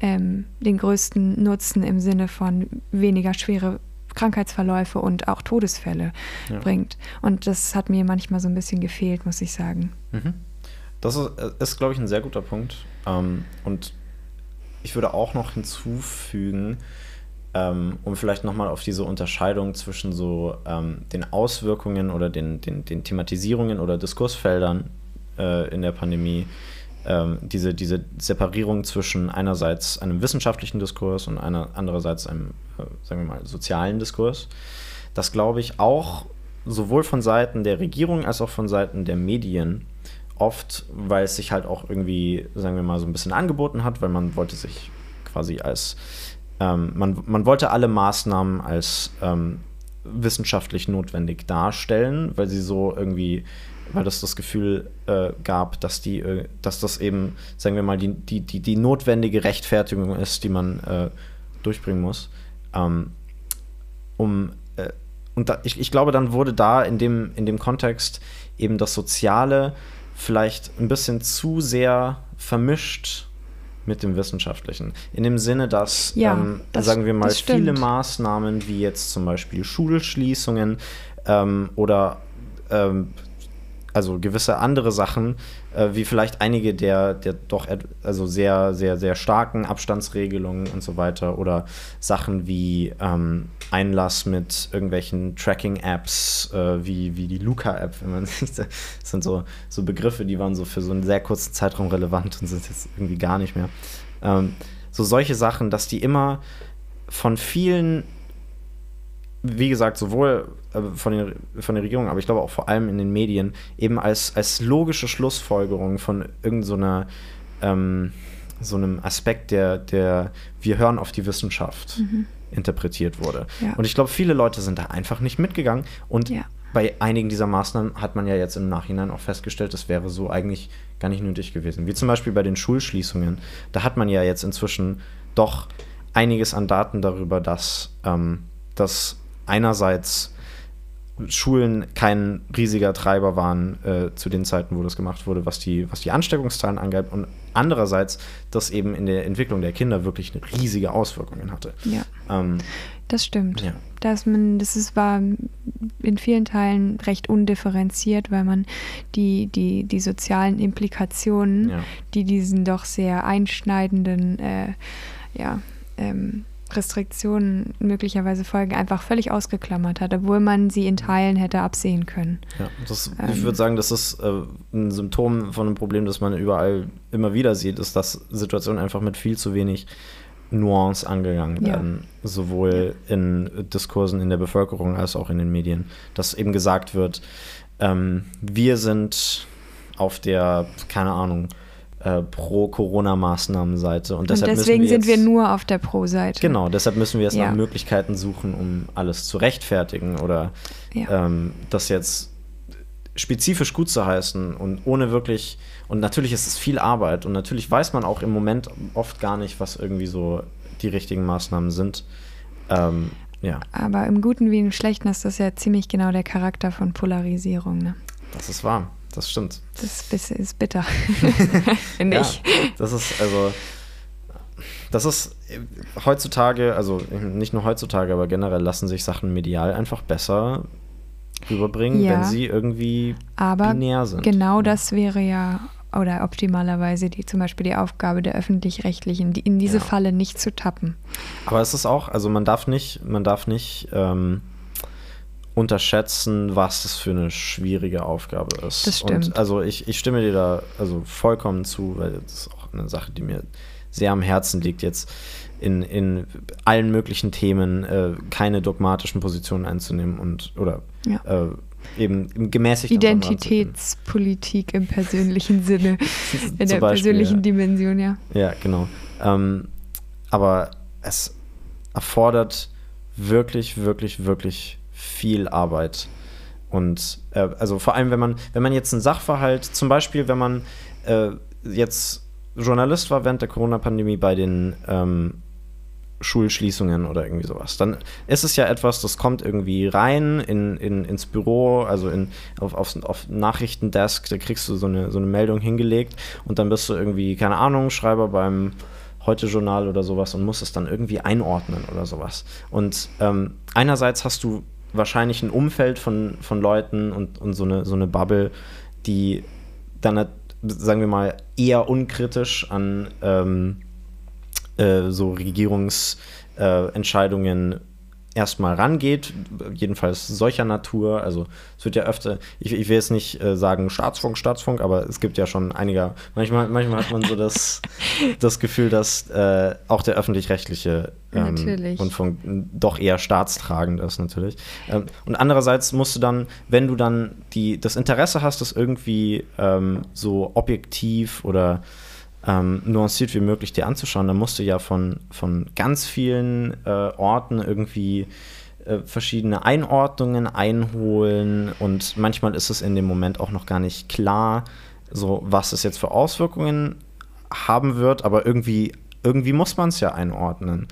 Speaker 2: ähm, den größten Nutzen im Sinne von weniger schwere Krankheitsverläufe und auch Todesfälle ja. bringt. Und das hat mir manchmal so ein bisschen gefehlt, muss ich sagen.
Speaker 1: Mhm. Das ist, äh, ist glaube ich, ein sehr guter Punkt. Ähm, und ich würde auch noch hinzufügen, ähm, um vielleicht nochmal auf diese Unterscheidung zwischen so ähm, den Auswirkungen oder den, den, den Thematisierungen oder Diskursfeldern äh, in der Pandemie, ähm, diese, diese Separierung zwischen einerseits einem wissenschaftlichen Diskurs und einer, andererseits einem, äh, sagen wir mal, sozialen Diskurs. Das glaube ich auch sowohl von Seiten der Regierung als auch von Seiten der Medien oft, weil es sich halt auch irgendwie, sagen wir mal, so ein bisschen angeboten hat, weil man wollte sich quasi als, ähm, man, man wollte alle Maßnahmen als ähm, wissenschaftlich notwendig darstellen, weil sie so irgendwie weil das das Gefühl äh, gab, dass die, äh, dass das eben, sagen wir mal, die, die, die, die notwendige Rechtfertigung ist, die man äh, durchbringen muss. Ähm, um, äh, und da, ich, ich glaube, dann wurde da in dem, in dem Kontext eben das Soziale vielleicht ein bisschen zu sehr vermischt mit dem Wissenschaftlichen. In dem Sinne, dass, ja, ähm, das, sagen wir mal, viele Maßnahmen wie jetzt zum Beispiel Schulschließungen ähm, oder ähm, also gewisse andere Sachen, äh, wie vielleicht einige der, der doch also sehr, sehr, sehr starken Abstandsregelungen und so weiter oder Sachen wie ähm, Einlass mit irgendwelchen Tracking-Apps, äh, wie, wie die Luca-App, wenn man sieht, das sind so, so Begriffe, die waren so für so einen sehr kurzen Zeitraum relevant und sind jetzt irgendwie gar nicht mehr. Ähm, so solche Sachen, dass die immer von vielen, wie gesagt, sowohl äh, von, den, von der Regierung, aber ich glaube auch vor allem in den Medien, eben als, als logische Schlussfolgerung von irgendeiner so, ähm, so einem Aspekt, der, der wir hören auf die Wissenschaft mhm. interpretiert wurde. Ja. Und ich glaube, viele Leute sind da einfach nicht mitgegangen. Und ja. bei einigen dieser Maßnahmen hat man ja jetzt im Nachhinein auch festgestellt, das wäre so eigentlich gar nicht nötig gewesen. Wie zum Beispiel bei den Schulschließungen. Da hat man ja jetzt inzwischen doch einiges an Daten darüber, dass, ähm, dass einerseits Schulen kein riesiger Treiber waren äh, zu den Zeiten, wo das gemacht wurde, was die, was die Ansteckungszahlen angeht und andererseits das eben in der Entwicklung der Kinder wirklich eine riesige Auswirkungen hatte.
Speaker 2: Ja, ähm, das stimmt. Ja. Dass man, das ist, war in vielen Teilen recht undifferenziert, weil man die, die, die sozialen Implikationen, ja. die diesen doch sehr einschneidenden äh, ja, ähm, Restriktionen möglicherweise folgen, einfach völlig ausgeklammert hat, obwohl man sie in Teilen hätte absehen können.
Speaker 1: Ja, das, ähm, ich würde sagen, das ist äh, ein Symptom von einem Problem, das man überall immer wieder sieht, ist, dass Situationen einfach mit viel zu wenig Nuance angegangen werden, ja. sowohl in Diskursen in der Bevölkerung als auch in den Medien, dass eben gesagt wird, ähm, wir sind auf der, keine Ahnung, äh, Pro-Corona-Maßnahmen-Seite.
Speaker 2: Und, deshalb und deswegen wir jetzt, sind wir nur auf der Pro-Seite.
Speaker 1: Genau, deshalb müssen wir jetzt ja. nach Möglichkeiten suchen, um alles zu rechtfertigen oder ja. ähm, das jetzt spezifisch gut zu heißen und ohne wirklich. Und natürlich ist es viel Arbeit und natürlich weiß man auch im Moment oft gar nicht, was irgendwie so die richtigen Maßnahmen sind. Ähm, ja.
Speaker 2: Aber im Guten wie im Schlechten ist das ja ziemlich genau der Charakter von Polarisierung. Ne?
Speaker 1: Das ist wahr das stimmt.
Speaker 2: Das ist bitter, finde
Speaker 1: ja, ich. Das ist also, das ist heutzutage, also nicht nur heutzutage, aber generell lassen sich Sachen medial einfach besser rüberbringen, ja, wenn sie irgendwie
Speaker 2: aber binär sind. Genau das wäre ja oder optimalerweise die zum Beispiel die Aufgabe der öffentlich-rechtlichen, die in diese ja. Falle nicht zu tappen.
Speaker 1: Aber es ist auch, also man darf nicht, man darf nicht ähm, unterschätzen, was das für eine schwierige Aufgabe ist.
Speaker 2: Das stimmt.
Speaker 1: Und also ich, ich stimme dir da also vollkommen zu, weil das ist auch eine Sache, die mir sehr am Herzen liegt, jetzt in, in allen möglichen Themen äh, keine dogmatischen Positionen einzunehmen und oder ja. äh, eben gemäßigt.
Speaker 2: Identitätspolitik im persönlichen Sinne, in der Beispiel, persönlichen ja. Dimension, ja.
Speaker 1: Ja, genau. Ähm, aber es erfordert wirklich, wirklich, wirklich viel Arbeit. Und äh, also vor allem, wenn man, wenn man jetzt einen Sachverhalt, zum Beispiel, wenn man äh, jetzt Journalist war während der Corona-Pandemie bei den ähm, Schulschließungen oder irgendwie sowas, dann ist es ja etwas, das kommt irgendwie rein in, in, ins Büro, also in, auf, auf, auf Nachrichtendesk, da kriegst du so eine, so eine Meldung hingelegt und dann bist du irgendwie, keine Ahnung, Schreiber beim Heute-Journal oder sowas und musst es dann irgendwie einordnen oder sowas. Und ähm, einerseits hast du wahrscheinlich ein Umfeld von, von Leuten und, und so, eine, so eine Bubble, die dann, sagen wir mal, eher unkritisch an ähm, äh, so Regierungsentscheidungen äh, erstmal rangeht, jedenfalls solcher Natur. Also es wird ja öfter, ich, ich will jetzt nicht äh, sagen Staatsfunk, Staatsfunk, aber es gibt ja schon einiger, manchmal, manchmal hat man so das, das Gefühl, dass äh, auch der öffentlich-rechtliche ähm, Rundfunk doch eher staatstragend ist natürlich. Ähm, und andererseits musst du dann, wenn du dann die, das Interesse hast, das irgendwie ähm, so objektiv oder ähm, nuanciert wie möglich dir anzuschauen, dann musst du ja von, von ganz vielen äh, Orten irgendwie äh, verschiedene Einordnungen einholen. Und manchmal ist es in dem Moment auch noch gar nicht klar, so was es jetzt für Auswirkungen haben wird, aber irgendwie, irgendwie muss man es ja einordnen.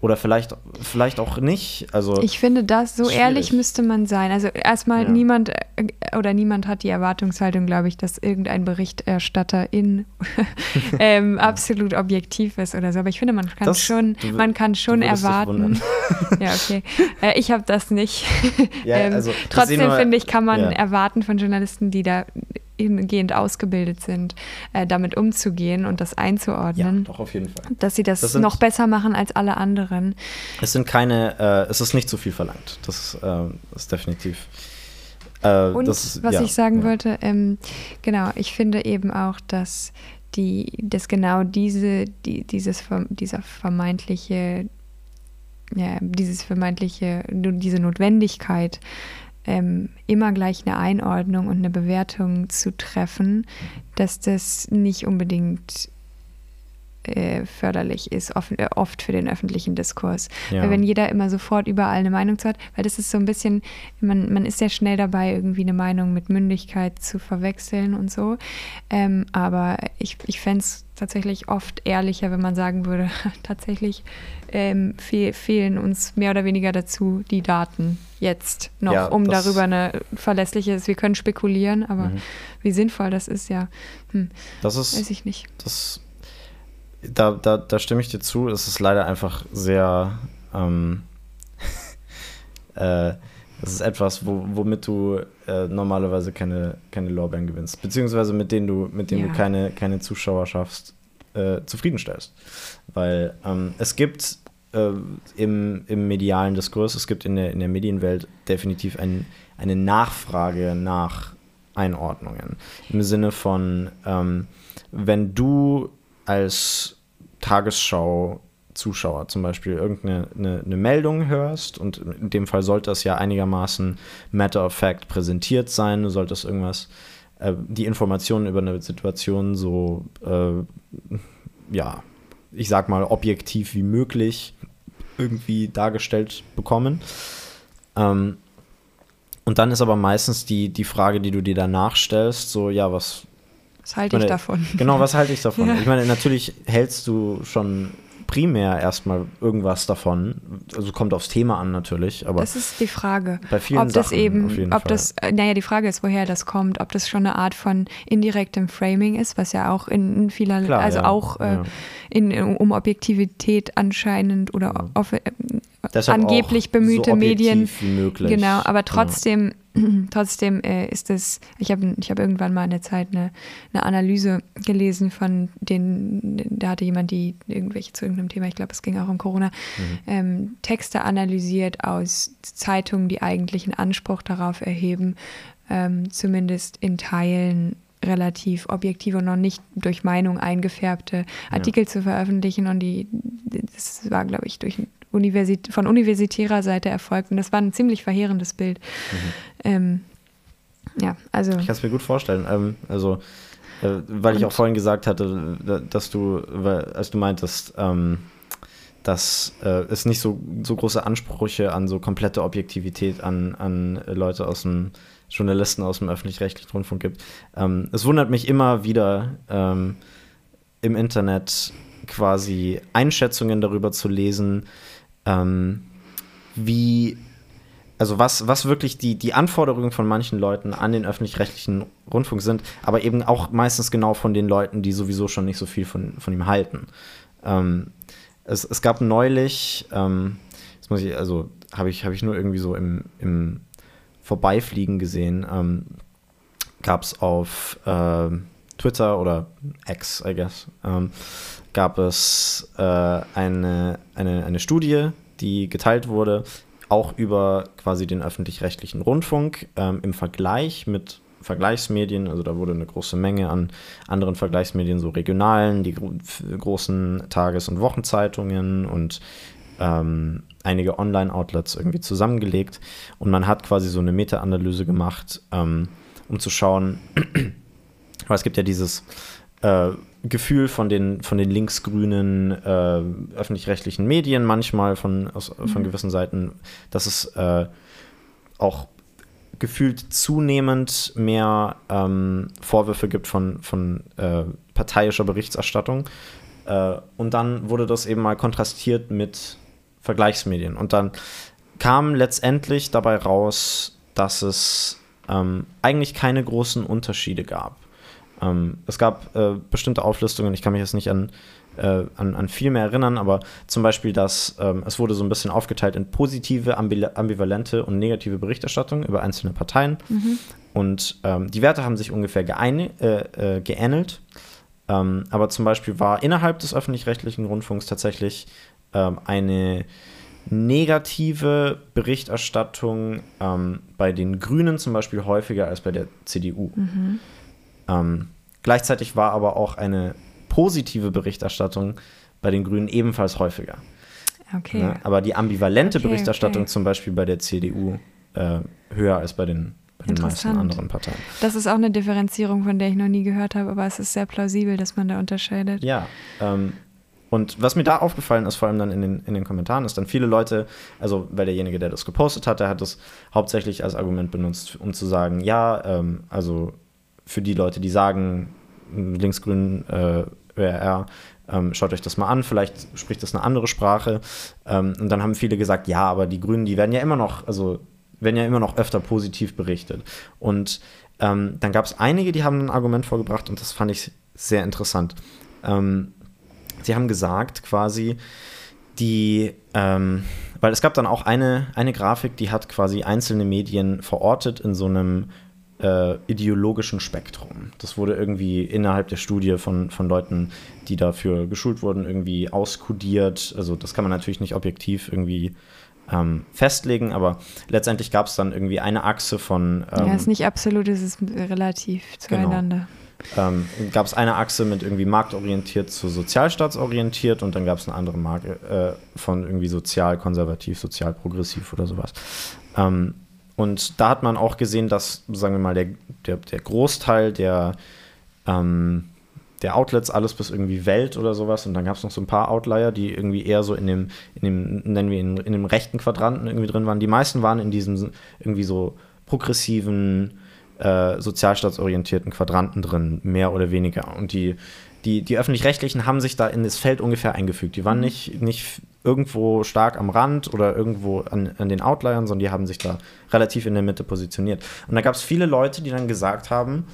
Speaker 1: Oder vielleicht, vielleicht auch nicht. Also
Speaker 2: ich finde das, so schwierig. ehrlich müsste man sein. Also erstmal ja. niemand äh, oder niemand hat die Erwartungshaltung, glaube ich, dass irgendein Berichterstatterin ähm, absolut objektiv ist oder so. Aber ich finde, man kann das, schon, du, man kann schon erwarten. ja, okay. Äh, ich habe das nicht. ja, ähm, also, trotzdem finde ich, kann man ja. erwarten von Journalisten, die da hingehend ausgebildet sind, äh, damit umzugehen und das einzuordnen.
Speaker 1: Ja, doch auf jeden Fall.
Speaker 2: Dass sie das, das sind, noch besser machen als alle anderen.
Speaker 1: Es sind keine, äh, es ist nicht zu viel verlangt. Das äh, ist definitiv. Äh,
Speaker 2: und
Speaker 1: das,
Speaker 2: was ja, ich sagen ja. wollte, ähm, genau, ich finde eben auch, dass die, dass genau diese, die, dieses, dieser vermeintliche ja, dieses vermeintliche, diese Notwendigkeit, ähm, immer gleich eine Einordnung und eine Bewertung zu treffen, dass das nicht unbedingt äh, förderlich ist, oft, äh, oft, für den öffentlichen Diskurs. Ja. Weil wenn jeder immer sofort überall eine Meinung hat, weil das ist so ein bisschen, man, man ist sehr schnell dabei, irgendwie eine Meinung mit Mündigkeit zu verwechseln und so. Ähm, aber ich, ich fände es tatsächlich oft ehrlicher, wenn man sagen würde, tatsächlich ähm, fe fehlen uns mehr oder weniger dazu die Daten jetzt noch, ja, um darüber eine verlässliche, wir können spekulieren, aber mhm. wie sinnvoll das ist, ja, hm,
Speaker 1: das ist,
Speaker 2: weiß ich nicht.
Speaker 1: Das da, da, da stimme ich dir zu. Es ist leider einfach sehr. Ähm, äh, das ist etwas, wo, womit du äh, normalerweise keine, keine Lorbeeren gewinnst. Beziehungsweise mit denen du, mit denen ja. du keine, keine Zuschauerschaft äh, zufriedenstellst. Weil ähm, es gibt äh, im, im medialen Diskurs, es gibt in der, in der Medienwelt definitiv ein, eine Nachfrage nach Einordnungen. Im Sinne von, ähm, wenn du als Tagesschau Zuschauer zum Beispiel irgendeine eine, eine, Meldung hörst und in dem Fall sollte es ja einigermaßen matter of fact präsentiert sein, du solltest irgendwas, äh, die Informationen über eine Situation so, äh, ja, ich sag mal, objektiv wie möglich irgendwie dargestellt bekommen. Ähm, und dann ist aber meistens die, die Frage, die du dir danach stellst, so, ja, was,
Speaker 2: was halte ich meine, davon?
Speaker 1: Genau, was halte ich davon? Ja. Ich meine, natürlich hältst du schon primär erstmal irgendwas davon. Also kommt aufs Thema an natürlich, aber
Speaker 2: das ist die Frage.
Speaker 1: Bei vielen
Speaker 2: ob das
Speaker 1: Sachen
Speaker 2: eben, ob Fall. das, naja, die Frage ist, woher das kommt, ob das schon eine Art von indirektem Framing ist, was ja auch in vieler, Klar, also ja. auch äh, ja. in, um Objektivität anscheinend oder ja. auf, äh, angeblich bemühte
Speaker 1: so
Speaker 2: Medien.
Speaker 1: Wie möglich.
Speaker 2: Genau, aber trotzdem trotzdem äh, ist es, ich habe ich hab irgendwann mal in der Zeit eine, eine Analyse gelesen von den, da hatte jemand die irgendwelche zu irgendeinem Thema, ich glaube, es ging auch um Corona, mhm. ähm, Texte analysiert aus Zeitungen, die eigentlich einen Anspruch darauf erheben, ähm, zumindest in Teilen relativ objektive und noch nicht durch Meinung eingefärbte Artikel ja. zu veröffentlichen und die, das war, glaube ich, durch Universit von universitärer Seite erfolgt. Und das war ein ziemlich verheerendes Bild. Mhm. Ähm, ja, also.
Speaker 1: Ich kann es mir gut vorstellen. Ähm, also, äh, weil ich auch vorhin gesagt hatte, dass du, als du meintest, ähm, dass äh, es nicht so, so große Ansprüche an so komplette Objektivität an, an Leute aus dem Journalisten aus dem öffentlich-rechtlichen Rundfunk gibt. Ähm, es wundert mich immer wieder ähm, im Internet quasi Einschätzungen darüber zu lesen, ähm, wie, also was, was wirklich die, die Anforderungen von manchen Leuten an den öffentlich-rechtlichen Rundfunk sind, aber eben auch meistens genau von den Leuten, die sowieso schon nicht so viel von, von ihm halten. Ähm, es, es gab neulich, ähm, das muss ich, also habe ich, hab ich nur irgendwie so im, im Vorbeifliegen gesehen, ähm, gab es auf äh, Twitter oder X, I guess, ähm, gab es äh, eine, eine, eine Studie, die geteilt wurde, auch über quasi den öffentlich-rechtlichen Rundfunk ähm, im Vergleich mit Vergleichsmedien. Also da wurde eine große Menge an anderen Vergleichsmedien, so regionalen, die gro großen Tages- und Wochenzeitungen und ähm, einige Online-Outlets irgendwie zusammengelegt. Und man hat quasi so eine Meta-Analyse gemacht, ähm, um zu schauen, weil es gibt ja dieses äh, Gefühl von den, von den linksgrünen äh, öffentlich-rechtlichen Medien, manchmal von, aus, von mhm. gewissen Seiten, dass es äh, auch gefühlt zunehmend mehr ähm, Vorwürfe gibt von, von äh, parteiischer Berichterstattung. Äh, und dann wurde das eben mal kontrastiert mit Vergleichsmedien. Und dann kam letztendlich dabei raus, dass es ähm, eigentlich keine großen Unterschiede gab ähm, es gab äh, bestimmte Auflistungen, ich kann mich jetzt nicht an, äh, an, an, viel mehr erinnern, aber zum Beispiel, dass ähm, es wurde so ein bisschen aufgeteilt in positive, ambivalente und negative Berichterstattung über einzelne Parteien. Mhm. Und ähm, die Werte haben sich ungefähr geeine, äh, äh geähnelt. Ähm, aber zum Beispiel war innerhalb des öffentlich-rechtlichen Rundfunks tatsächlich ähm, eine negative Berichterstattung ähm, bei den Grünen zum Beispiel häufiger als bei der CDU. Mhm. Ähm, gleichzeitig war aber auch eine positive Berichterstattung bei den Grünen ebenfalls häufiger.
Speaker 2: Okay.
Speaker 1: Ne? Aber die ambivalente
Speaker 2: Okay,
Speaker 1: Berichterstattung
Speaker 2: okay.
Speaker 1: zum Beispiel bei der CDU äh, höher als bei den, bei den meisten anderen Parteien.
Speaker 2: Das ist auch eine Differenzierung, von der ich noch nie gehört habe, aber es ist sehr plausibel, dass man da unterscheidet.
Speaker 1: Ja, ähm, und was mir da aufgefallen ist, vor allem dann in den, in den Kommentaren, ist dann viele Leute, also weil derjenige, der das gepostet hat, der hat das hauptsächlich als Argument benutzt, um zu sagen, ja, ähm, also für die Leute, die sagen, linksgrün äh, ÖRR, ähm, schaut euch das mal an, vielleicht spricht das eine andere Sprache. Ähm, und dann haben viele gesagt, ja, aber die Grünen, die werden ja immer noch, also werden ja immer noch öfter positiv berichtet. Und ähm, dann gab es einige, die haben ein Argument vorgebracht und das fand ich sehr interessant. Ähm, sie haben gesagt, quasi, die, ähm, weil es gab dann auch eine, eine Grafik, die hat quasi einzelne Medien verortet in so einem äh, ideologischen Spektrum. Das wurde irgendwie innerhalb der Studie von, von Leuten, die dafür geschult wurden, irgendwie auskodiert. Also das kann man natürlich nicht objektiv irgendwie ähm, festlegen, aber letztendlich gab es dann irgendwie eine Achse von ähm,
Speaker 2: ja, ist nicht absolut, es ist relativ
Speaker 1: Genau.
Speaker 2: zueinander.
Speaker 1: ähm, gab es eine Achse mit irgendwie marktorientiert zu sozialstaatsorientiert und dann gab es eine andere Marke äh, von irgendwie sozial-konservativ, sozial-progressiv oder sowas. Ähm, und da hat man auch gesehen, dass, sagen wir mal, der, der, der Großteil der, ähm, der Outlets, alles bis irgendwie Welt oder sowas, und dann gab es noch so ein paar Outlier, die irgendwie eher so in dem, in dem, nennen wir ihn, in dem rechten Quadranten irgendwie drin waren. Die meisten waren in diesem irgendwie so progressiven, äh, sozialstaatsorientierten Quadranten drin, mehr oder weniger. Und die, die, die öffentlich-rechtlichen haben sich da in das Feld ungefähr eingefügt. Die waren nicht, nicht irgendwo stark am Rand oder irgendwo an, an den Outliern, sondern die haben sich da relativ in der Mitte positioniert. Und da gab es viele Leute, die dann gesagt haben,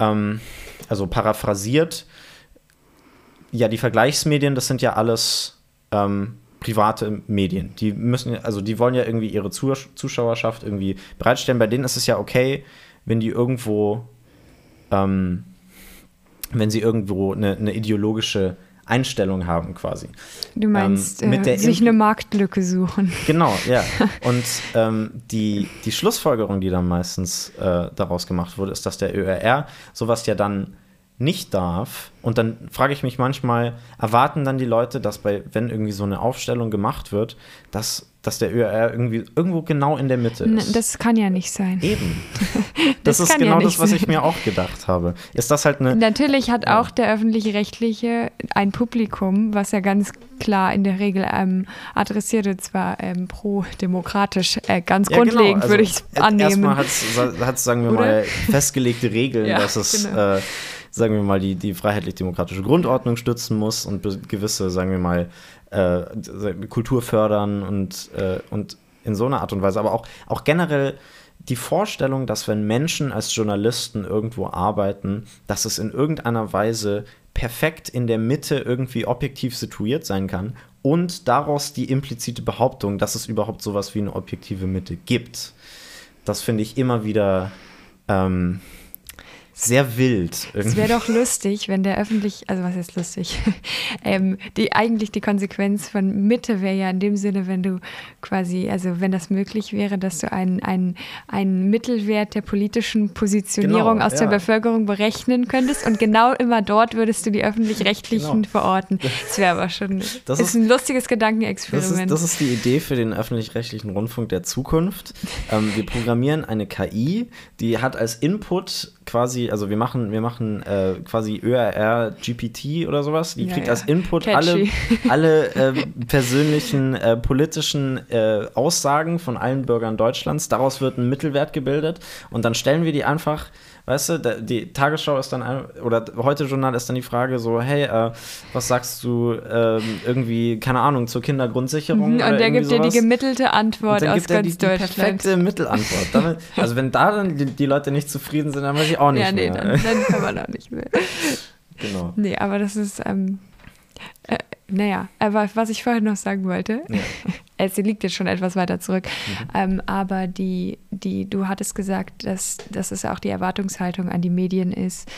Speaker 1: ähm, also paraphrasiert, ja, die Vergleichsmedien, das sind ja alles ähm, private Medien. Die müssen, also die wollen ja irgendwie ihre Zus Zuschauerschaft irgendwie bereitstellen. Bei denen ist es ja okay, wenn die irgendwo, ähm, wenn sie irgendwo eine, eine ideologische Einstellung haben, quasi.
Speaker 2: Du meinst,
Speaker 1: Ähm, mit
Speaker 2: äh, sich eine Marktlücke suchen.
Speaker 1: Genau, ja. Und ähm, die, die Schlussfolgerung, die dann meistens äh, daraus gemacht wurde, ist, dass der ÖRR sowas ja dann nicht darf. Und dann frage ich mich manchmal, erwarten dann die Leute, dass bei, wenn irgendwie so eine Aufstellung gemacht wird, dass, dass der ÖRR irgendwie irgendwo genau in der Mitte
Speaker 2: N-
Speaker 1: ist?
Speaker 2: Das kann ja nicht sein.
Speaker 1: Eben. Das,
Speaker 2: Das
Speaker 1: ist
Speaker 2: ja
Speaker 1: genau
Speaker 2: nicht
Speaker 1: das, was ich
Speaker 2: sein.
Speaker 1: mir auch gedacht habe. Ist das halt eine.
Speaker 2: Natürlich hat
Speaker 1: Ja.
Speaker 2: auch der öffentlich-rechtliche ein Publikum, was ja ganz klar in der Regel ähm, adressiert und zwar ähm, pro-demokratisch, äh, ganz
Speaker 1: Ja, genau.
Speaker 2: grundlegend
Speaker 1: Also,
Speaker 2: würde ich
Speaker 1: äh,
Speaker 2: annehmen.
Speaker 1: Erstmal hat es, sagen wir
Speaker 2: Oder?
Speaker 1: mal, festgelegte Regeln,
Speaker 2: Ja,
Speaker 1: dass es,
Speaker 2: genau.
Speaker 1: äh, sagen wir mal, die, die freiheitlich-demokratische Grundordnung stützen muss und gewisse, sagen wir mal, äh, Kultur fördern und, äh, und in so einer Art und Weise. Aber auch, auch generell die Vorstellung, dass wenn Menschen als Journalisten irgendwo arbeiten, dass es in irgendeiner Weise perfekt in der Mitte irgendwie objektiv situiert sein kann und daraus die implizite Behauptung, dass es überhaupt sowas wie eine objektive Mitte gibt. Das finde ich immer wieder ähm, sehr wild.
Speaker 2: Es wäre doch lustig, wenn der öffentlich, also was ist lustig? ähm, die eigentlich die Konsequenz von Mitte wäre ja in dem Sinne, wenn du quasi, also wenn das möglich wäre, dass du einen, einen, einen Mittelwert der politischen Positionierung
Speaker 1: Genau,
Speaker 2: aus der
Speaker 1: ja.
Speaker 2: Bevölkerung berechnen könntest und genau immer dort würdest du die öffentlich-rechtlichen
Speaker 1: Genau.
Speaker 2: verorten. Das wäre aber schon,
Speaker 1: Das
Speaker 2: ist,
Speaker 1: ist-
Speaker 2: ein lustiges
Speaker 1: Das
Speaker 2: Gedankenexperiment.
Speaker 1: ist, das ist die Idee für den öffentlich-rechtlichen Rundfunk der Zukunft. Ähm, wir programmieren eine KI, die hat als Input quasi, also wir machen, wir machen äh, quasi ÖRR GPT oder sowas. Die
Speaker 2: Ja,
Speaker 1: kriegt
Speaker 2: ja.
Speaker 1: als Input alle,
Speaker 2: Catchy.
Speaker 1: alle ähm, persönlichen äh, politischen äh, Aussagen von allen Bürgern Deutschlands. Daraus wird ein Mittelwert gebildet und dann stellen wir die einfach. Weißt du, die Tagesschau ist dann, ein, oder heute Journal ist dann die Frage so, hey, äh, was sagst du ähm, irgendwie, keine Ahnung, zur Kindergrundsicherung?
Speaker 2: Mhm, und der gibt dir die
Speaker 1: sowas?
Speaker 2: gemittelte Antwort aus
Speaker 1: gibt
Speaker 2: ganz
Speaker 1: die, die
Speaker 2: Deutschland.
Speaker 1: perfekte Mittelantwort. Damit, also wenn da dann die, die Leute nicht zufrieden sind, dann weiß ich auch nicht
Speaker 2: ja, nee,
Speaker 1: mehr.
Speaker 2: dann, dann kann man auch nicht mehr.
Speaker 1: genau.
Speaker 2: Nee, aber das ist, ähm, äh, naja, aber was ich vorhin noch sagen wollte,
Speaker 1: Ja.
Speaker 2: es liegt jetzt schon etwas weiter zurück,
Speaker 1: Mhm.
Speaker 2: ähm, aber die, die, du hattest gesagt, dass, dass es auch die Erwartungshaltung an die Medien ist,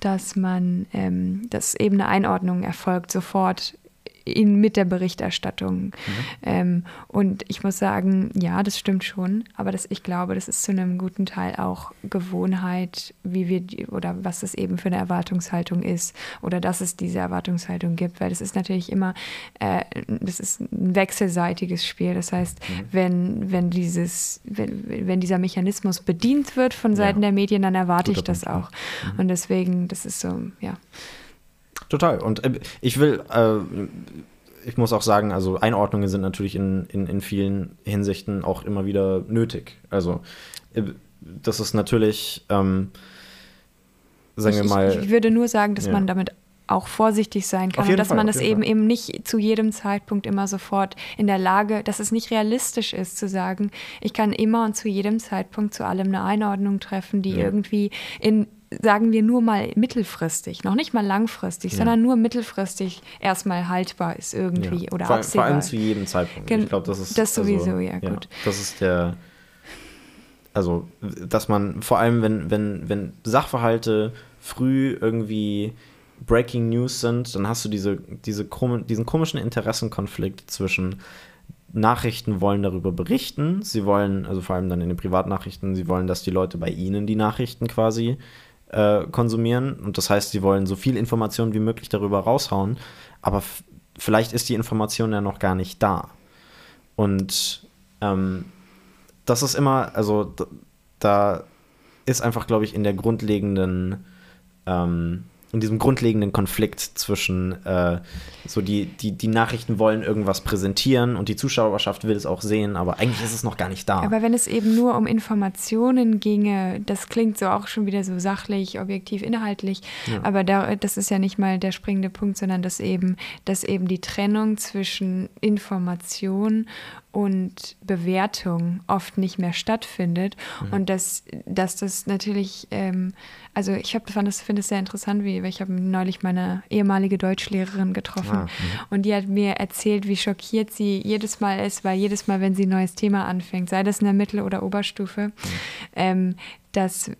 Speaker 2: dass man, ähm, dass eben eine Einordnung erfolgt sofort in, mit der Berichterstattung. Mhm. Ähm, und ich muss sagen, ja, das stimmt schon, aber das, ich glaube, das ist zu einem guten Teil auch Gewohnheit, wie wir oder was es eben für eine Erwartungshaltung ist oder dass es diese Erwartungshaltung gibt, weil das ist natürlich immer, äh, das ist ein wechselseitiges Spiel. Das heißt, mhm. wenn, wenn dieses, wenn, wenn dieser Mechanismus bedient wird von Seiten ja. der Medien, dann erwarte Guter ich das Punkt, auch. Mhm. Und deswegen, das ist so, ja.
Speaker 1: Total. Und äh, ich will, äh, ich muss auch sagen, also Einordnungen sind natürlich in, in, in vielen Hinsichten auch immer wieder nötig. Also äh, das ist natürlich, ähm, sagen
Speaker 2: ich,
Speaker 1: wir mal.
Speaker 2: Ich, würde nur sagen, dass ja. man damit auch vorsichtig sein kann und dass Fall, man das eben Fall. eben nicht zu jedem Zeitpunkt immer sofort in der Lage, dass es nicht realistisch ist zu sagen, ich kann immer und zu jedem Zeitpunkt zu allem eine Einordnung treffen, die ja. irgendwie in sagen wir nur mal mittelfristig, noch nicht mal langfristig, ja. sondern nur mittelfristig erstmal haltbar ist irgendwie ja. oder
Speaker 1: vor,
Speaker 2: absehbar.
Speaker 1: Vor allem zu jedem Zeitpunkt.
Speaker 2: ich glaube, das ist das sowieso, also, ja, gut.
Speaker 1: das ist der also, dass man vor allem, wenn, wenn, wenn Sachverhalte früh irgendwie Breaking News sind, dann hast du diese, diese, diesen komischen Interessenkonflikt zwischen Nachrichten wollen darüber berichten. Sie wollen, also vor allem dann in den Privatnachrichten, sie wollen, dass die Leute bei ihnen die Nachrichten quasi äh, konsumieren. Und das heißt, sie wollen so viel Information wie möglich darüber raushauen. Aber vielleicht ist die Information ja noch gar nicht da. Und ähm, das ist immer, also da ist einfach, glaube ich, in der grundlegenden ähm, in diesem grundlegenden Konflikt zwischen äh, so die, die, die Nachrichten wollen irgendwas präsentieren und die Zuschauerschaft will es auch sehen, aber eigentlich ist es noch gar nicht da.
Speaker 2: Aber wenn es eben nur um Informationen ginge, das klingt so auch schon wieder so sachlich, objektiv, inhaltlich, ja. aber da, das ist ja nicht mal der springende Punkt, sondern dass eben, dass eben die Trennung zwischen Information und Bewertung oft nicht mehr stattfindet mhm. und dass, dass das natürlich, ähm, also ich habe das finde es sehr interessant, wie ich habe neulich meine ehemalige Deutschlehrerin getroffen ah, und die hat mir erzählt, wie schockiert sie jedes Mal ist, weil jedes Mal, wenn sie ein neues Thema anfängt, sei das in der Mittel- oder Oberstufe, mhm. ähm, dass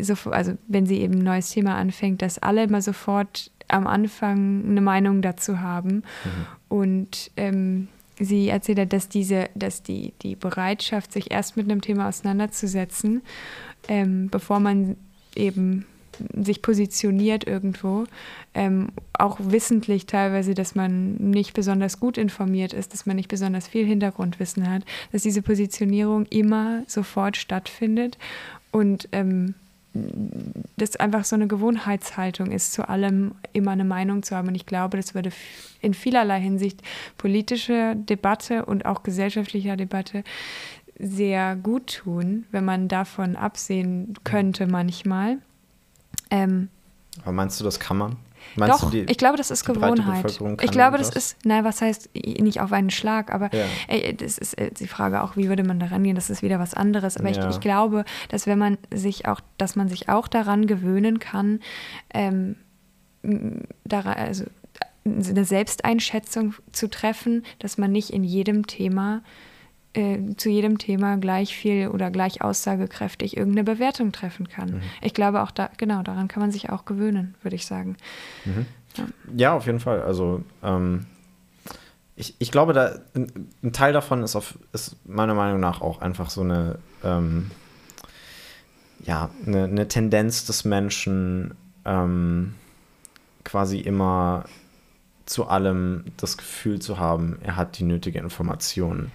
Speaker 2: so, also wenn sie eben ein neues Thema anfängt, dass alle immer sofort am Anfang eine Meinung dazu haben mhm. und ähm, sie erzählt hat, dass diese, dass die, die Bereitschaft, sich erst mit einem Thema auseinanderzusetzen, ähm, bevor man eben sich positioniert irgendwo, ähm, auch wissentlich teilweise, dass man nicht besonders gut informiert ist, dass man nicht besonders viel Hintergrundwissen hat, dass diese Positionierung immer sofort stattfindet und ähm, das einfach so eine Gewohnheitshaltung ist, zu allem immer eine Meinung zu haben. Und ich glaube, das würde in vielerlei Hinsicht politische Debatte und auch gesellschaftlicher Debatte sehr gut tun, wenn man davon absehen könnte manchmal. Ähm,
Speaker 1: Aber meinst du, das kann man?
Speaker 2: Meinst Doch, die, ich glaube, das ist Gewohnheit. Ich glaube, das, das, ist, nein, was heißt nicht auf einen Schlag, aber ja. ey, das ist äh, die Frage auch, wie würde man daran gehen, das ist wieder was anderes. Aber ja. ich, ich, glaube, dass wenn man sich auch, dass man sich auch daran gewöhnen kann, ähm, daran, also eine Selbsteinschätzung zu treffen, dass man nicht in jedem Thema äh, zu jedem Thema gleich viel oder gleich aussagekräftig irgendeine Bewertung treffen kann. Mhm. Ich glaube auch da, genau, daran kann man sich auch gewöhnen, würde ich sagen.
Speaker 1: Mhm. Ja. ja. auf jeden Fall. Also ähm, ich, ich glaube, da ein, ein, Teil davon ist, auf, ist meiner Meinung nach auch einfach so eine, ähm, ja, eine, eine, Tendenz des Menschen, ähm, quasi immer zu allem das Gefühl zu haben, er hat die nötige Information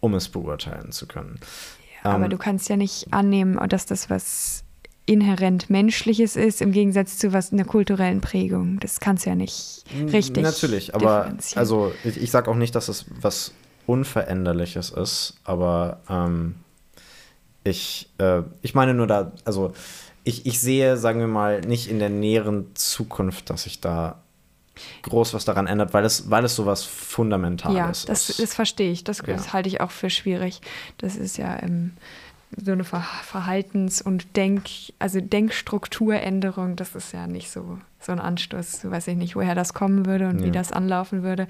Speaker 1: um es beurteilen zu können.
Speaker 2: Ja, ähm, aber du kannst ja nicht annehmen, dass das was inhärent Menschliches ist, im Gegensatz zu was einer kulturellen Prägung. Das kannst du ja nicht richtig.
Speaker 1: Natürlich, aber also ich, ich sage auch nicht, dass es was Unveränderliches ist, aber ähm, ich, äh, ich meine nur da, also ich, ich sehe, sagen wir mal, nicht in der näheren Zukunft, dass sich da groß was daran ändert, weil es, weil es sowas Fundamentales
Speaker 2: ja, das, ist. Ja, das verstehe ich. Das, ja. das, halte ich auch für schwierig. Das ist ja ähm, so eine Ver Verhaltens- und Denk-, also Denkstrukturänderung, das ist ja nicht so, so ein Anstoß. So weiß ich nicht, woher das kommen würde und ja. wie das anlaufen würde.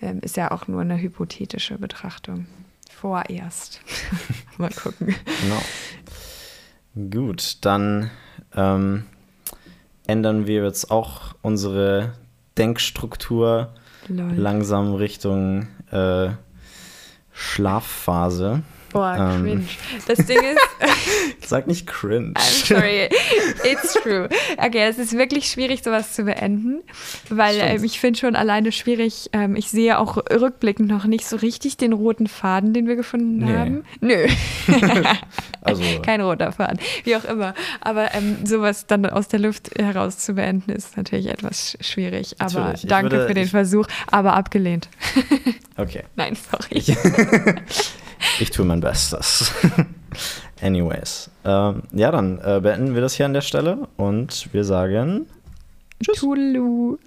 Speaker 2: Ähm, ist ja auch nur eine hypothetische Betrachtung. Vorerst. Mal gucken.
Speaker 1: Genau. Gut, dann ähm, ändern wir jetzt auch unsere Denkstruktur
Speaker 2: Lol.
Speaker 1: langsam Richtung äh, Schlafphase.
Speaker 2: Boah,
Speaker 1: Ähm.
Speaker 2: cringe. Das Ding ist,
Speaker 1: Sag nicht cringe.
Speaker 2: I'm sorry, it's true. Okay, es ist wirklich schwierig, sowas zu beenden, weil ähm, ich finde schon alleine schwierig, ähm, ich sehe auch rückblickend noch nicht so richtig den roten Faden, den wir gefunden
Speaker 1: Nee.
Speaker 2: haben. Nö,
Speaker 1: Also,
Speaker 2: kein roter Faden, wie auch immer. Aber ähm, sowas dann aus der Luft heraus zu beenden, ist natürlich etwas sch- schwierig. Aber
Speaker 1: Natürlich. Ich
Speaker 2: danke
Speaker 1: würde-
Speaker 2: für den Versuch, aber abgelehnt.
Speaker 1: okay.
Speaker 2: Nein, sorry.
Speaker 1: Ich, tue mein Bestes. Anyways. Ähm, ja, dann äh, beenden wir das hier an der Stelle und wir sagen
Speaker 2: Toodaloo.